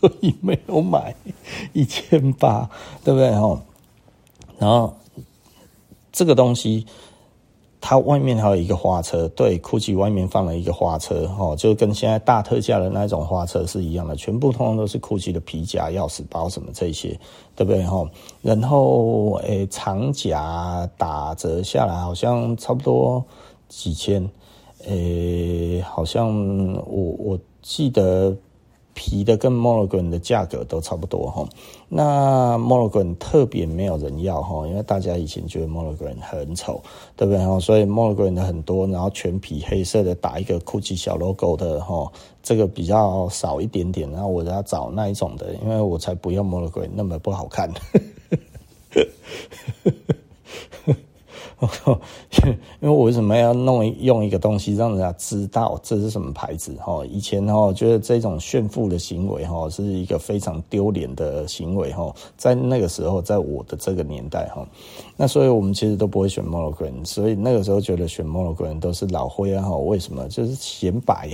所以没有买一千八，对不对？然后这个东西。它外面还有一个花车，对，GUCCI 外面放了一个花车，哦，就跟现在大特价的那种花车是一样的，全部通通都是 GUCCI 的皮夹、钥匙包什么这些，对不对？哈，然后诶，长夹打折下来好像差不多几千，诶，好像我我记得。皮的跟 Monogram 的价格都差不多哈，那 Monogram 特别没有人要哈，因为大家以前觉得 Monogram 很丑，对不对哈？所以 Monogram 的很多，然后全皮黑色的打一个 GUCCI 小 logo 的哈，这个比较少一点点。然后我要找那一种的，因为我才不要 Monogram 那么不好看。因为我为什么要弄用一个东西让人家知道这是什么牌子？哈，以前哈觉得这种炫富的行为哈是一个非常丢脸的行为哈，在那个时候，在我的这个年代哈，那所以我们其实都不会选 Monogram，所以那个时候觉得选 Monogram 都是老灰啊哈，为什么？就是显摆，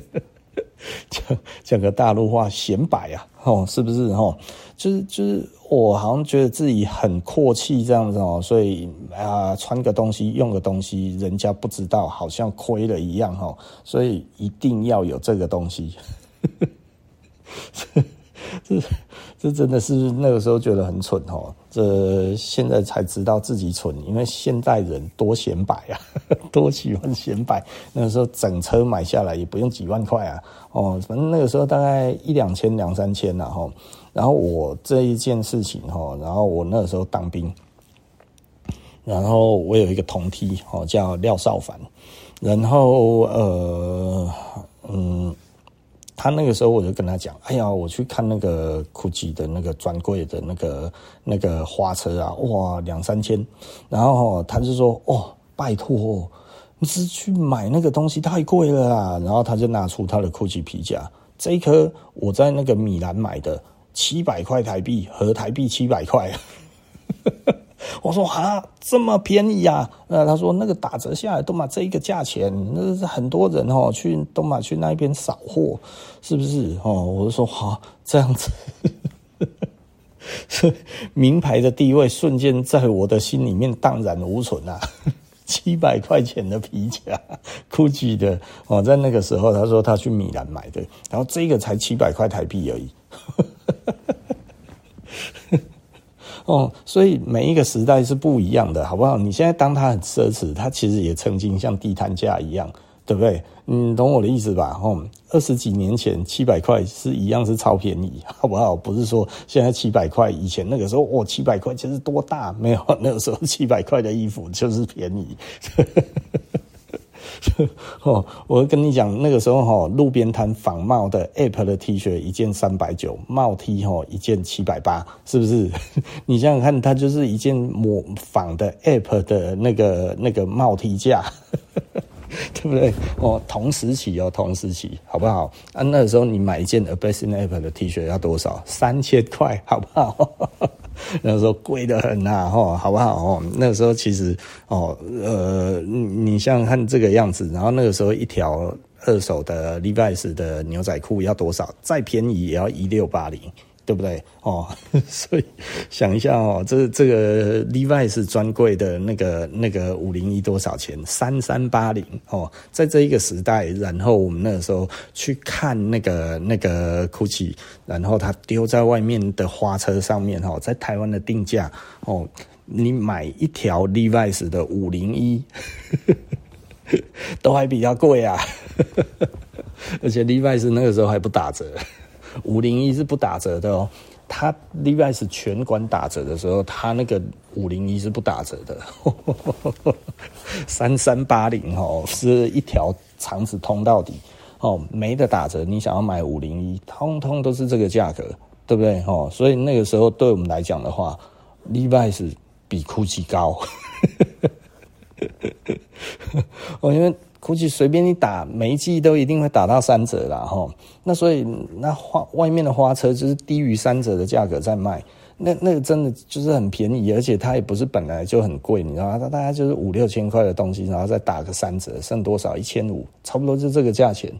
讲讲个大陆话，显摆啊，哦，是不是？哦，就是就是。我好像觉得自己很阔气这样子哦，所以啊，穿个东西用个东西，人家不知道，好像亏了一样哈，所以一定要有这个东西。这这真的是那个时候觉得很蠢哦。这现在才知道自己蠢，因为现代人多显摆啊，多喜欢显摆。那个时候整车买下来也不用几万块啊，哦，反正那个时候大概一两千、两三千呐，哈。然后我这一件事情哈，然后我那时候当兵，然后我有一个同梯哦，叫廖少凡，然后呃嗯。他那个时候我就跟他讲，哎呀，我去看那个 GUCCI 的那个专柜的那个那个花车啊，哇，两三千。然后他就说，哦，拜托，你是去买那个东西太贵了啊。然后他就拿出他的 GUCCI 皮夹，这一颗我在那个米兰买的，七百块台币，合台币七百块。我说啊，这么便宜啊？那他说那个打折下来都嘛这一个价钱，那是很多人哦去都嘛去那边扫货，是不是哦？我就说好这样子，名牌的地位瞬间在我的心里面荡然无存啊！七百块钱的皮夹，GUCCI 的哦，在那个时候他说他去米兰买的，然后这个才七百块台币而已。哦，所以每一个时代是不一样的，好不好？你现在当它很奢侈，它其实也曾经像地摊价一样，对不对？你懂我的意思吧？哦，二十几年前七百块是一样是超便宜，好不好？不是说现在七百块，以前那个时候哦，七百块其实多大？没有，那个时候七百块的衣服就是便宜。哦，我跟你讲，那个时候哈，路边摊仿冒的 Apple 的 T 恤一件三百九，帽 T 哈一件七百八，是不是？你想想看，它就是一件模仿的 Apple 的那个那个帽 T 价，对不对？哦，同时期哦，同时期，好不好？啊，那个时候你买一件 A Bass Ape 的 T 恤要多少？三千块，好不好？那时候贵得很呐，吼，好不好？哦，那个时候其实，哦，呃，你像看这个样子，然后那个时候一条二手的 Levi's 的牛仔裤要多少？再便宜也要一六八零。对不对哦？所以想一下哦，这这个 Levi's 专柜的那个那个五零一多少钱？三三八零哦，在这一个时代，然后我们那个时候去看那个那个 GUCCI，然后它丢在外面的花车上面哦，在台湾的定价哦，你买一条 Levi's 的五零一 都还比较贵啊，而且 Levi's 那个时候还不打折。五零一是不打折的哦，他 Levi's 全馆打折的时候，他那个五零一是不打折的，三三八零哦，是一条肠子通到底哦，没得打折。你想要买五零一，通通都是这个价格，对不对哦？所以那个时候对我们来讲的话，Levi's 比 GUCCI 高，哦，因为。估计随便你打，每一季都一定会打到三折啦齁。那所以那花外面的花车就是低于三折的价格在卖，那那个真的就是很便宜，而且它也不是本来就很贵，你知道吗？它大概就是五六千块的东西，然后再打个三折，剩多少？一千五，差不多就这个价钱。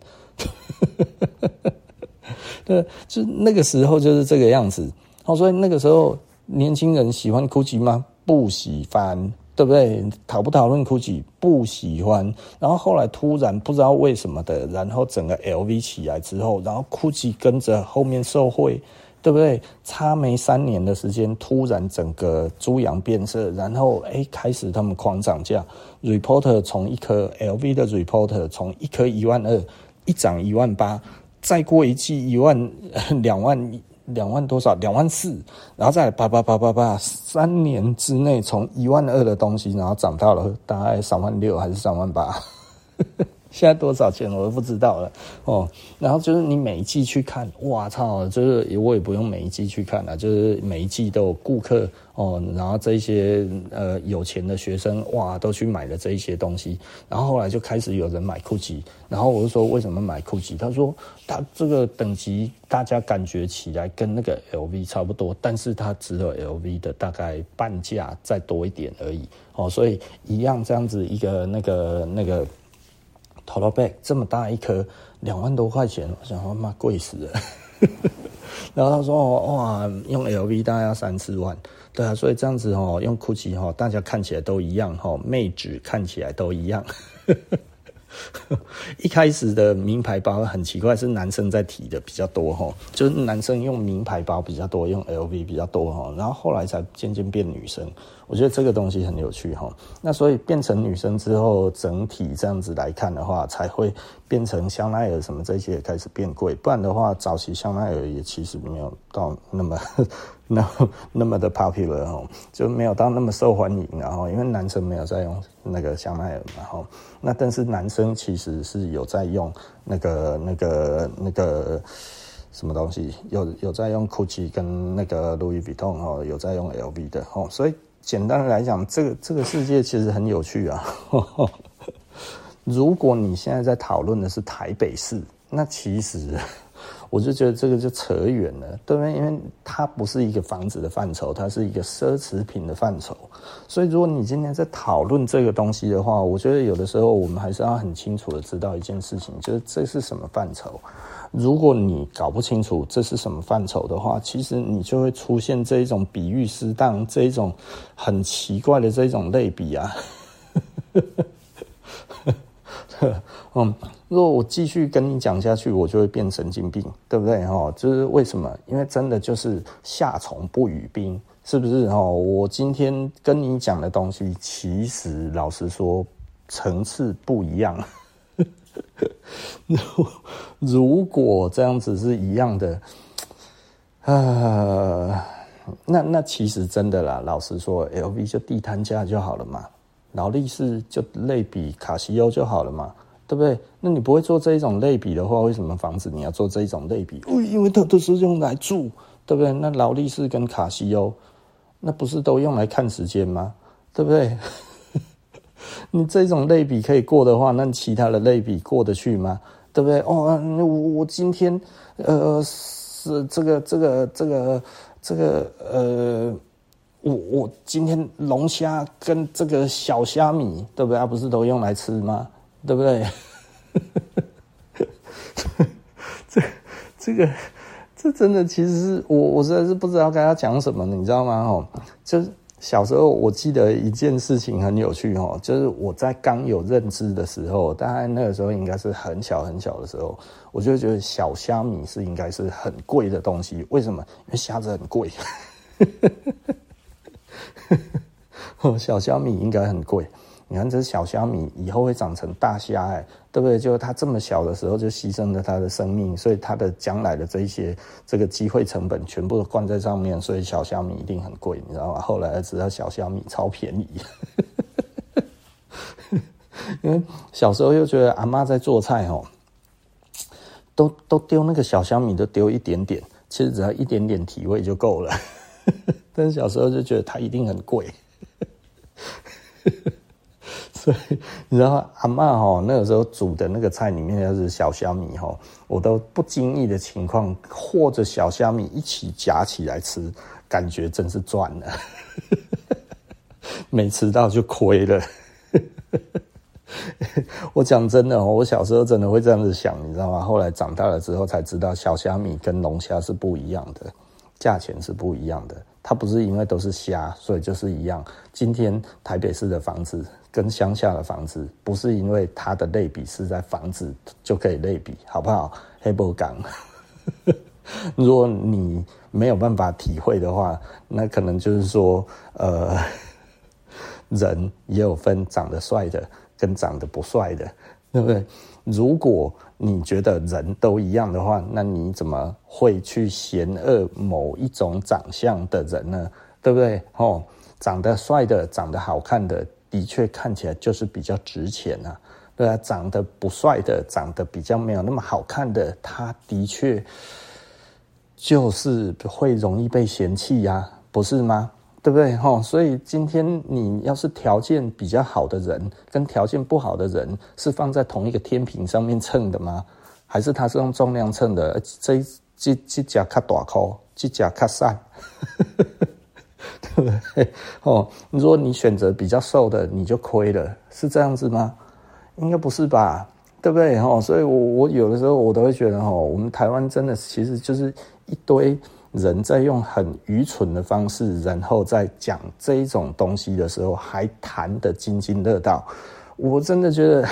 对，就那个时候就是这个样子。所以那个时候年轻人喜欢 GUCCI 吗？不喜欢。对不对？讨不讨论 GUCCI 不喜欢，然后后来突然不知道为什么的，然后整个 LV 起来之后，然后 GUCCI 跟着后面受惠，对不对？差没三年的时间，突然整个猪羊变色，然后哎，开始他们狂涨价。Reporter 从一颗 LV 的 Reporter 从一颗一万二，一涨一万八，再过一季一万两万。两万多少？两万四，然后再叭叭叭叭叭，三年之内从一万二的东西，然后涨到了大概三万六还是三万八？现在多少钱我都不知道了哦。然后就是你每一季去看，哇操，就是我也不用每一季去看了，就是每一季都有顾客哦。然后这些呃有钱的学生哇都去买了这一些东西，然后后来就开始有人买 GUCCI，然后我就说为什么买 GUCCI？他说他这个等级大家感觉起来跟那个 LV 差不多，但是它只有 LV 的大概半价再多一点而已哦。所以一样这样子一个那个那个。Tote bag 这么大一颗，两万多块钱，我想说妈贵死了。然后他说哇，用 LV 大概要三四万，对啊，所以这样子哦，用 GUCCI 哈，大家看起来都一样哈，妹纸看起来都一样。一开始的名牌包很奇怪，是男生在提的比较多哈，就是男生用名牌包比较多，用 LV 比较多哈，然后后来才渐渐变女生。我觉得这个东西很有趣哈。那所以变成女生之后，整体这样子来看的话，才会变成香奈儿什么这些也开始变贵。不然的话，早期香奈儿也其实没有到那么。那 那么的 popular 哦，就没有到那么受欢迎，然后因为男生没有在用那个香奈儿嘛，哈，那但是男生其实是有在用那个那个那个什么东西，有有在用 Gucci 跟那个 Louis Vuitton 哦，有在用 LV 的哦，所以简单的来讲，这个这个世界其实很有趣啊。如果你现在在讨论的是台北市，那其实。我就觉得这个就扯远了，对不对？因为它不是一个房子的范畴，它是一个奢侈品的范畴。所以，如果你今天在讨论这个东西的话，我觉得有的时候我们还是要很清楚的知道一件事情，就是这是什么范畴。如果你搞不清楚这是什么范畴的话，其实你就会出现这一种比喻失当，这一种很奇怪的这种类比啊。嗯，如果我继续跟你讲下去，我就会变神经病，对不对？哈，就是为什么？因为真的就是夏虫不语冰，是不是？哈，我今天跟你讲的东西，其实老实说层次不一样。如果这样子是一样的，啊，那那其实真的啦，老实说，LV 就地摊价就好了嘛。劳力士就类比卡西欧就好了嘛，对不对？那你不会做这一种类比的话，为什么房子你要做这一种类比？因为它都是用来住，对不对？那劳力士跟卡西欧，那不是都用来看时间吗？对不对？你这种类比可以过的话，那其他的类比过得去吗？对不对？哦，我我今天呃是这个这个这个这个呃。我我今天龙虾跟这个小虾米，对不对？它不是都用来吃吗？对不对？这这个这真的，其实是我我实在是不知道该要讲什么，你知道吗？哦，就是小时候我记得一件事情很有趣哦，就是我在刚有认知的时候，大概那个时候应该是很小很小的时候，我就觉得小虾米是应该是很贵的东西。为什么？因为虾子很贵。小虾米应该很贵，你看这小虾米以后会长成大虾，哎，对不对？就他这么小的时候就牺牲了他的生命，所以他的将来的这一些这个机会成本全部都灌在上面，所以小虾米一定很贵，你知道吗？后来知道小虾米超便宜，因为小时候又觉得阿妈在做菜哦，都都丢那个小虾米都丢一点点，其实只要一点点提味就够了。但是小时候就觉得它一定很贵，所 以你知道阿嬷哈那个时候煮的那个菜里面要是小虾米哈，我都不经意的情况和着小虾米一起夹起来吃，感觉真是赚了，没吃到就亏了。我讲真的，我小时候真的会这样子想，你知道吗？后来长大了之后才知道，小虾米跟龙虾是不一样的，价钱是不一样的。它不是因为都是虾，所以就是一样。今天台北市的房子跟乡下的房子，不是因为它的类比是在房子就可以类比，好不好？黑布港，如果你没有办法体会的话，那可能就是说，呃，人也有分长得帅的跟长得不帅的，对不对？如果你觉得人都一样的话，那你怎么会去嫌恶某一种长相的人呢？对不对？哦，长得帅的、长得好看的，的确看起来就是比较值钱啊。对啊，长得不帅的、长得比较没有那么好看的，他的确就是会容易被嫌弃呀，不是吗？对不对？哈，所以今天你要是条件比较好的人，跟条件不好的人是放在同一个天平上面称的吗？还是他是用重量称的？这这这甲卡大口，这甲卡散，对不对？哦，如果你选择比较瘦的，你就亏了，是这样子吗？应该不是吧？对不对？哦，所以我我有的时候我都会觉得，哦，我们台湾真的其实就是一堆。人在用很愚蠢的方式，然后在讲这一种东西的时候，还谈得津津乐道。我真的觉得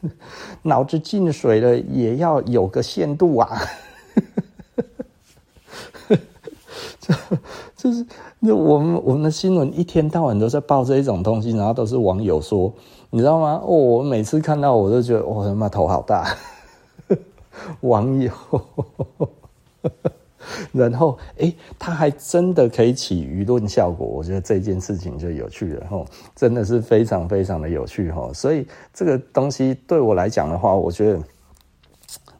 脑子进水了也要有个限度啊。就是那我们我们的新闻一天到晚都在报这一种东西，然后都是网友说，你知道吗？哦，我每次看到我都觉得，我他妈头好大。网友，然后哎，他还真的可以起舆论效果，我觉得这件事情就有趣了哈，真的是非常非常的有趣哈。所以这个东西对我来讲的话，我觉得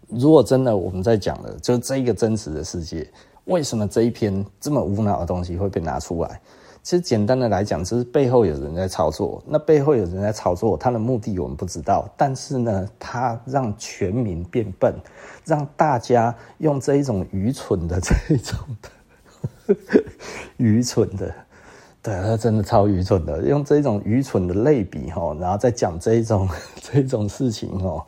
如果真的我们在讲的，就是这一个真实的世界。为什么这一篇这么无脑的东西会被拿出来？其实简单的来讲，就是背后有人在操作。那背后有人在操作，他的目的我们不知道。但是呢，他让全民变笨，让大家用这一种愚蠢的这一种 愚蠢的，对，他真的超愚蠢的，用这种愚蠢的类比哈，然后再讲这一种这一种事情哦，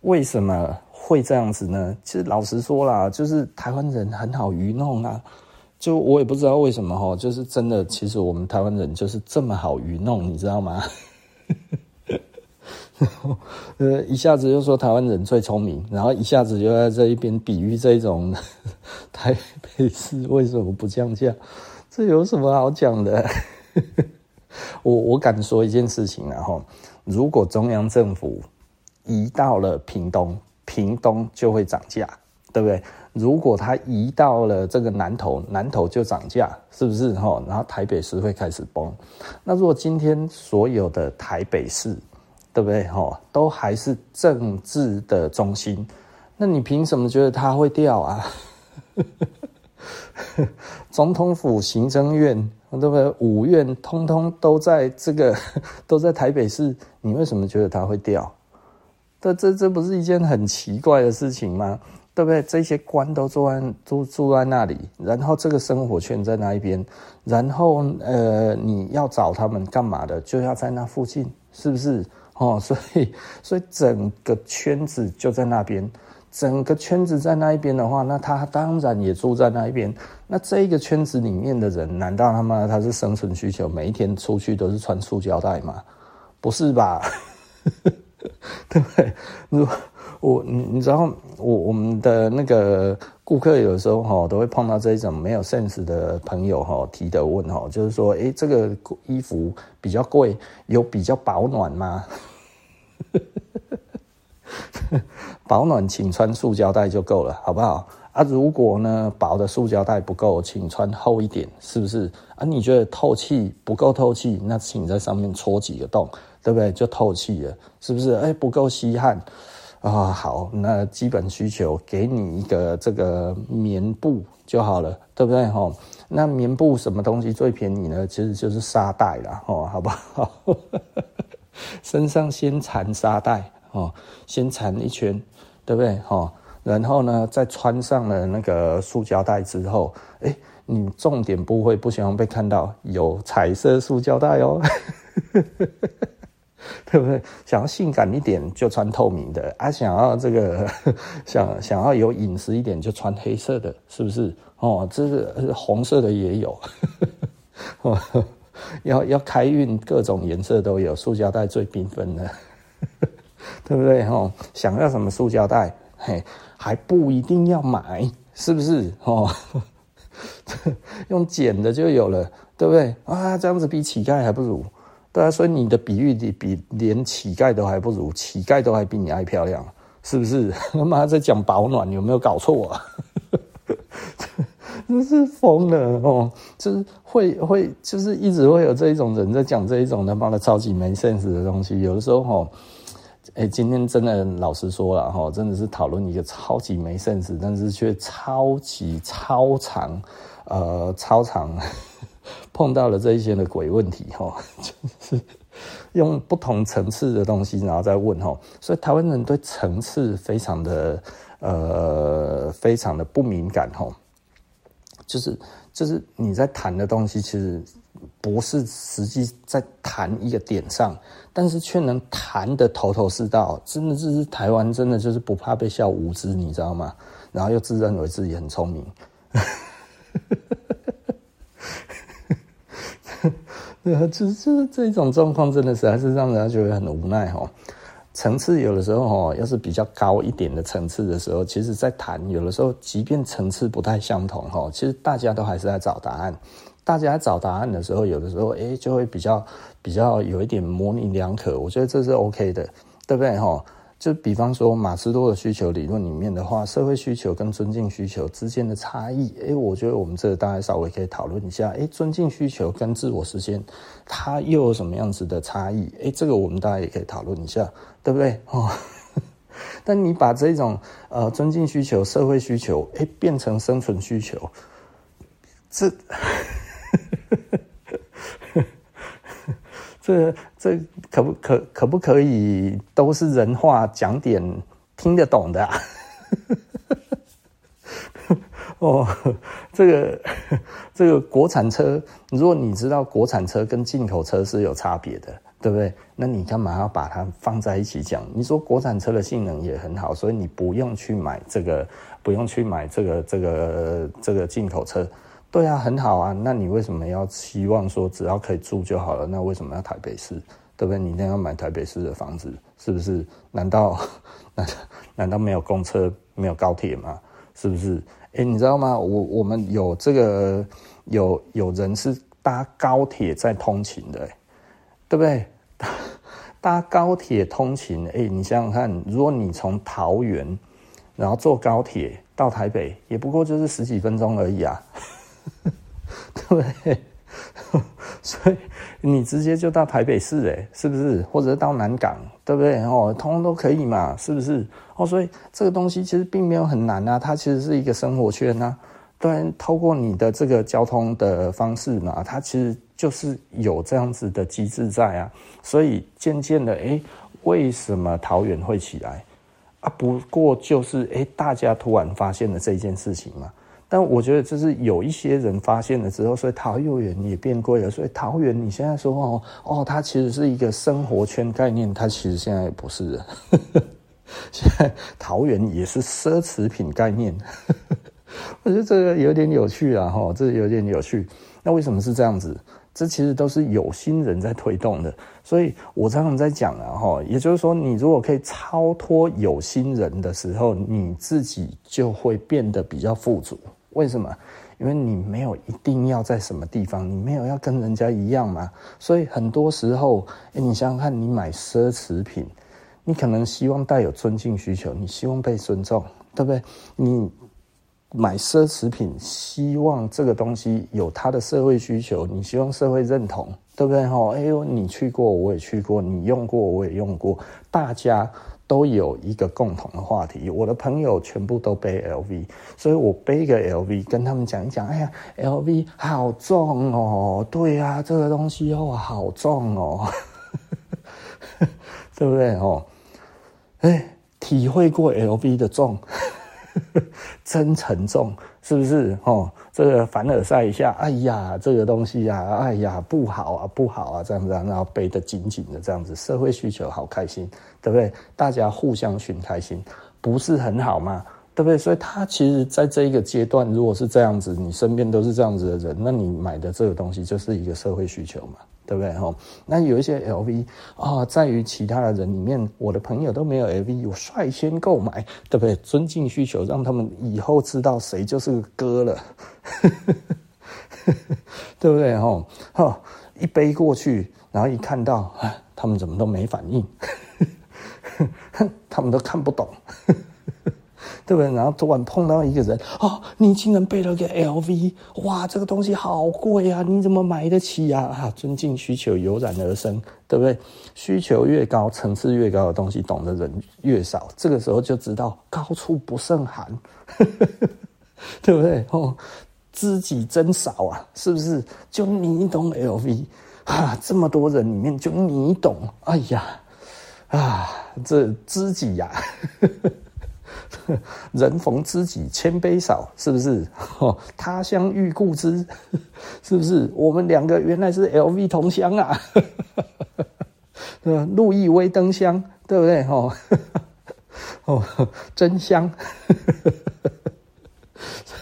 为什么？会这样子呢？其实老实说啦，就是台湾人很好愚弄啊。就我也不知道为什么哈，就是真的，其实我们台湾人就是这么好愚弄，你知道吗？呃，一下子又说台湾人最聪明，然后一下子又在这一边比喻这种 台北市为什么不降价？这有什么好讲的？我我敢说一件事情啊，哈，如果中央政府移到了屏东。屏东就会涨价，对不对？如果它移到了这个南投，南投就涨价，是不是？然后台北市会开始崩。那如果今天所有的台北市，对不对？都还是政治的中心，那你凭什么觉得它会掉啊？总统府、行政院，对不对？五院通通都在这个，都在台北市，你为什么觉得它会掉？这这这不是一件很奇怪的事情吗？对不对？这些官都住在住住在那里，然后这个生活圈在那一边，然后呃，你要找他们干嘛的，就要在那附近，是不是？哦，所以所以整个圈子就在那边，整个圈子在那一边的话，那他当然也住在那一边。那这一个圈子里面的人，难道他妈他是生存需求，每一天出去都是穿塑胶袋吗？不是吧？对不对？如我你你知道我我们的那个顾客有时候哈都会碰到这一种没有 sense 的朋友哈提的问哈，就是说哎，这个衣服比较贵，有比较保暖吗？保暖请穿塑胶袋就够了，好不好？啊，如果呢薄的塑胶袋不够，请穿厚一点，是不是？啊，你觉得透气不够透气，那请在上面戳几个洞。对不对？就透气了，是不是？哎，不够吸汗啊、好，那基本需求给你一个这个棉布就好了，对不对？哈，那棉布什么东西最便宜呢？其实就是沙袋啦，哦，好不好？身上先缠沙袋哦，先缠一圈，对不对？哈，然后呢，再穿上了那个塑胶袋之后，哎，你重点部位不希望被看到，有彩色塑胶袋哦。对不对？想要性感一点就穿透明的啊，想要这个 想想要有隐私一点就穿黑色的，是不是？哦，这是红色的也有，要要开运，各种颜色都有，塑胶袋最缤纷的，对不对？哦，想要什么塑胶袋，嘿，还不一定要买，是不是？哦，用捡的就有了，对不对？啊，这样子比乞丐还不如。对啊，所以你的比喻你比连乞丐都还不如，乞丐都还比你爱漂亮，是不是？他妈在讲保暖，有没有搞错啊？真是疯了哦！就是会会，就是一直会有这一种人在讲这一种他妈的超级没 sense 的东西。有的时候哈，哎，今天真的老实说了哈，真的是讨论一个超级没 sense，但是却超级超长，呃，超长。碰到了这一些的鬼问题哈，就是用不同层次的东西，然后再问哈，所以台湾人对层次非常的呃非常的不敏感哈，就是就是你在谈的东西其实不是实际在谈一个点上，但是却能谈得头头是道，真的就是台湾真的就是不怕被笑无知，你知道吗？然后又自认为自己很聪明。对啊，就是这种状况，真的实在是让人家觉得很无奈哈。层次有的时候哦，要是比较高一点的层次的时候，其实在谈有的时候，即便层次不太相同哈，其实大家都还是在找答案。大家找答案的时候，有的时候诶就会比较比较有一点模棱两可，我觉得这是 OK 的，对不对哈？就比方说马斯洛的需求理论里面的话，社会需求跟尊敬需求之间的差异，诶我觉得我们这大概稍微可以讨论一下，诶尊敬需求跟自我实现，它又有什么样子的差异？诶这个我们大家也可以讨论一下，对不对？哦，但你把这种呃尊敬需求、社会需求，诶变成生存需求，这。这这可不可可不可以都是人话讲点听得懂的啊？哦，这个这个国产车，如果你知道国产车跟进口车是有差别的，对不对？那你干嘛要把它放在一起讲？你说国产车的性能也很好，所以你不用去买这个，不用去买这个这个这个进口车。对啊，很好啊。那你为什么要期望说只要可以住就好了？那为什么要台北市？对不对？你一定要买台北市的房子，是不是？难道 难难道没有公车、没有高铁吗？是不是？哎，你知道吗？我我们有这个有有人是搭高铁在通勤的，对不对？搭高铁通勤，哎，你想想看，如果你从桃园然后坐高铁到台北，也不过就是十几分钟而已啊。对不对，所以你直接就到台北市，哎，是不是？或者到南港，对不对？哦，通通都可以嘛，是不是？哦，所以这个东西其实并没有很难啊，它其实是一个生活圈啊。对，透过你的这个交通的方式嘛，它其实就是有这样子的机制在啊。所以渐渐的，哎，为什么桃园会起来啊？不过就是哎，大家突然发现了这件事情嘛。但我觉得这是有一些人发现了之后，所以桃园也变贵了。所以桃园你现在说哦哦，它其实是一个生活圈概念，它其实现在也不是了。现在桃园也是奢侈品概念。我觉得这个有点有趣啊，哈，这有点有趣。那为什么是这样子？这其实都是有心人在推动的。所以我常常在讲啊，哈，也就是说，你如果可以超脱有心人的时候，你自己就会变得比较富足。为什么？因为你没有一定要在什么地方，你没有要跟人家一样嘛。所以很多时候，你想想看，你买奢侈品，你可能希望带有尊敬需求，你希望被尊重，对不对？你买奢侈品，希望这个东西有它的社会需求，你希望社会认同，对不对？哈，哎呦，你去过，我也去过，你用过，我也用过，大家。都有一个共同的话题，我的朋友全部都背 LV，所以我背一个 LV，跟他们讲一讲。哎呀，LV 好重哦，对啊，这个东西哦好重哦，对不对哦？哎，体会过 LV 的重。真沉重，是不是？哦，这个凡尔赛一下，哎呀，这个东西啊，哎呀，不好啊，不好啊，这样子，然后背得紧紧的，这样子，社会需求好开心，对不对？大家互相寻开心，不是很好吗？对不对？所以他其实在这一个阶段，如果是这样子，你身边都是这样子的人，那你买的这个东西就是一个社会需求嘛。对不对？哈，那有一些 LV 啊、在于其他的人里面，我的朋友都没有 LV，我率先购买，对不对？尊敬需求，让他们以后知道谁就是哥了，对不对？哈，哈，一背过去，然后一看到，他们怎么都没反应，他们都看不懂。对不对？然后突然碰到一个人，哦，你竟然背了个 LV，哇，这个东西好贵啊！你怎么买得起呀？啊，尊敬需求油然而生，对不对？需求越高，层次越高的东西，懂的人越少。这个时候就知道高处不胜寒，对不对？哦，知己真少啊，是不是？就你懂 LV 啊？这么多人里面，就你懂。哎呀，啊，这知己呀、人逢知己千杯少，是不是？他乡遇故知，是不是？我们两个原来是 LV 同乡啊！路易威登香，对不对？哦，真香！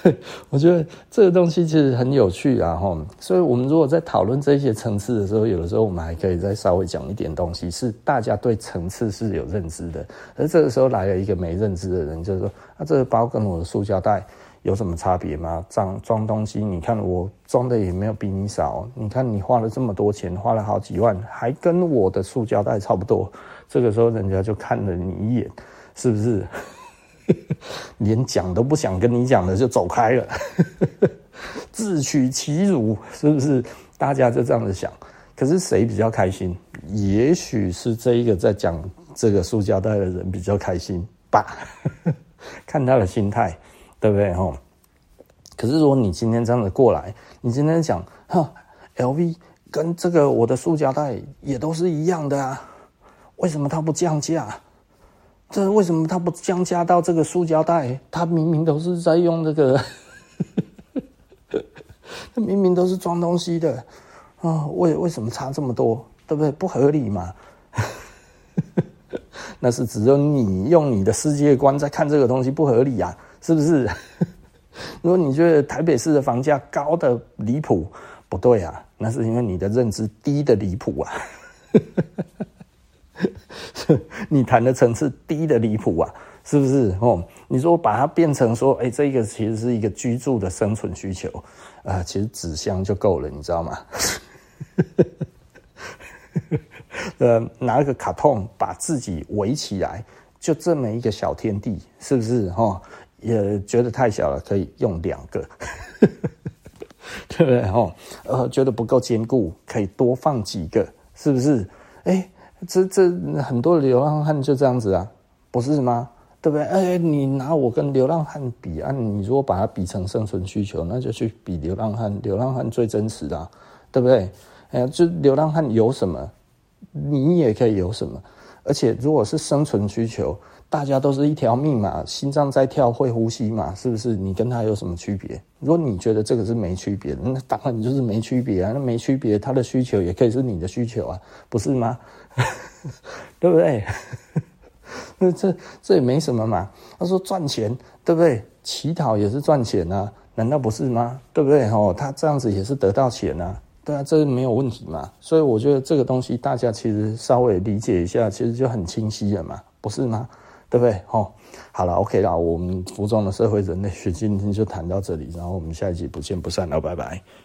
我觉得这个东西其实很有趣啊，所以我们如果在讨论这些层次的时候，有的时候我们还可以再稍微讲一点东西，是大家对层次是有认知的。而这个时候来了一个没认知的人，就是说，啊，这个包跟我的塑胶袋有什么差别吗？装装东西，你看我装的也没有比你少，你看你花了这么多钱，花了好几万，还跟我的塑胶袋差不多。这个时候人家就看了你一眼，是不是？连讲都不想跟你讲的就走开了，自取其辱，是不是？大家就这样子想。可是谁比较开心？也许是这一个在讲这个塑胶袋的人比较开心吧。看他的心态，对不对？吼。可是如果你今天这样子过来，你今天讲，哈，LV 跟这个我的塑胶袋也都是一样的啊，为什么他不降价？这为什么他不降价到这个塑胶袋？他明明都是在用这个，他明明都是装东西的啊，为为什么差这么多？对不对？不合理嘛？那是只有你用你的世界观在看这个东西不合理啊，是不是？如果你觉得台北市的房价高的离谱，不对啊，那是因为你的认知低的离谱啊。你谈的层次低的离谱啊，是不是？哦，你说把它变成说，哎、这个其实是一个居住的生存需求啊、其实纸箱就够了，你知道吗？呃，拿一个卡通把自己围起来，就这么一个小天地，是不是？哦，也觉得太小了，可以用两个，对不对？哦，呃，觉得不够坚固，可以多放几个，是不是？哎、这这很多流浪汉就这样子啊，不是吗？对不对？哎，你拿我跟流浪汉比啊，你如果把它比成生存需求，那就去比流浪汉，流浪汉最真实的啊，对不对？哎呀，就流浪汉有什么，你也可以有什么，而且如果是生存需求。大家都是一条命嘛，心脏在跳，会呼吸嘛，是不是？你跟他有什么区别？如果你觉得这个是没区别，那当然你就是没区别啊。那没区别，他的需求也可以是你的需求啊，不是吗？对不对？那这这也没什么嘛。他说赚钱，对不对？乞讨也是赚钱啊，难道不是吗？对不对？哦，他这样子也是得到钱啊，对啊，这没有问题嘛。所以我觉得这个东西大家其实稍微理解一下，其实就很清晰了嘛，不是吗？对不对？哦，好了，OK 了，我们服装的社会人类学今天就谈到这里，然后我们下一集不见不散了，拜拜。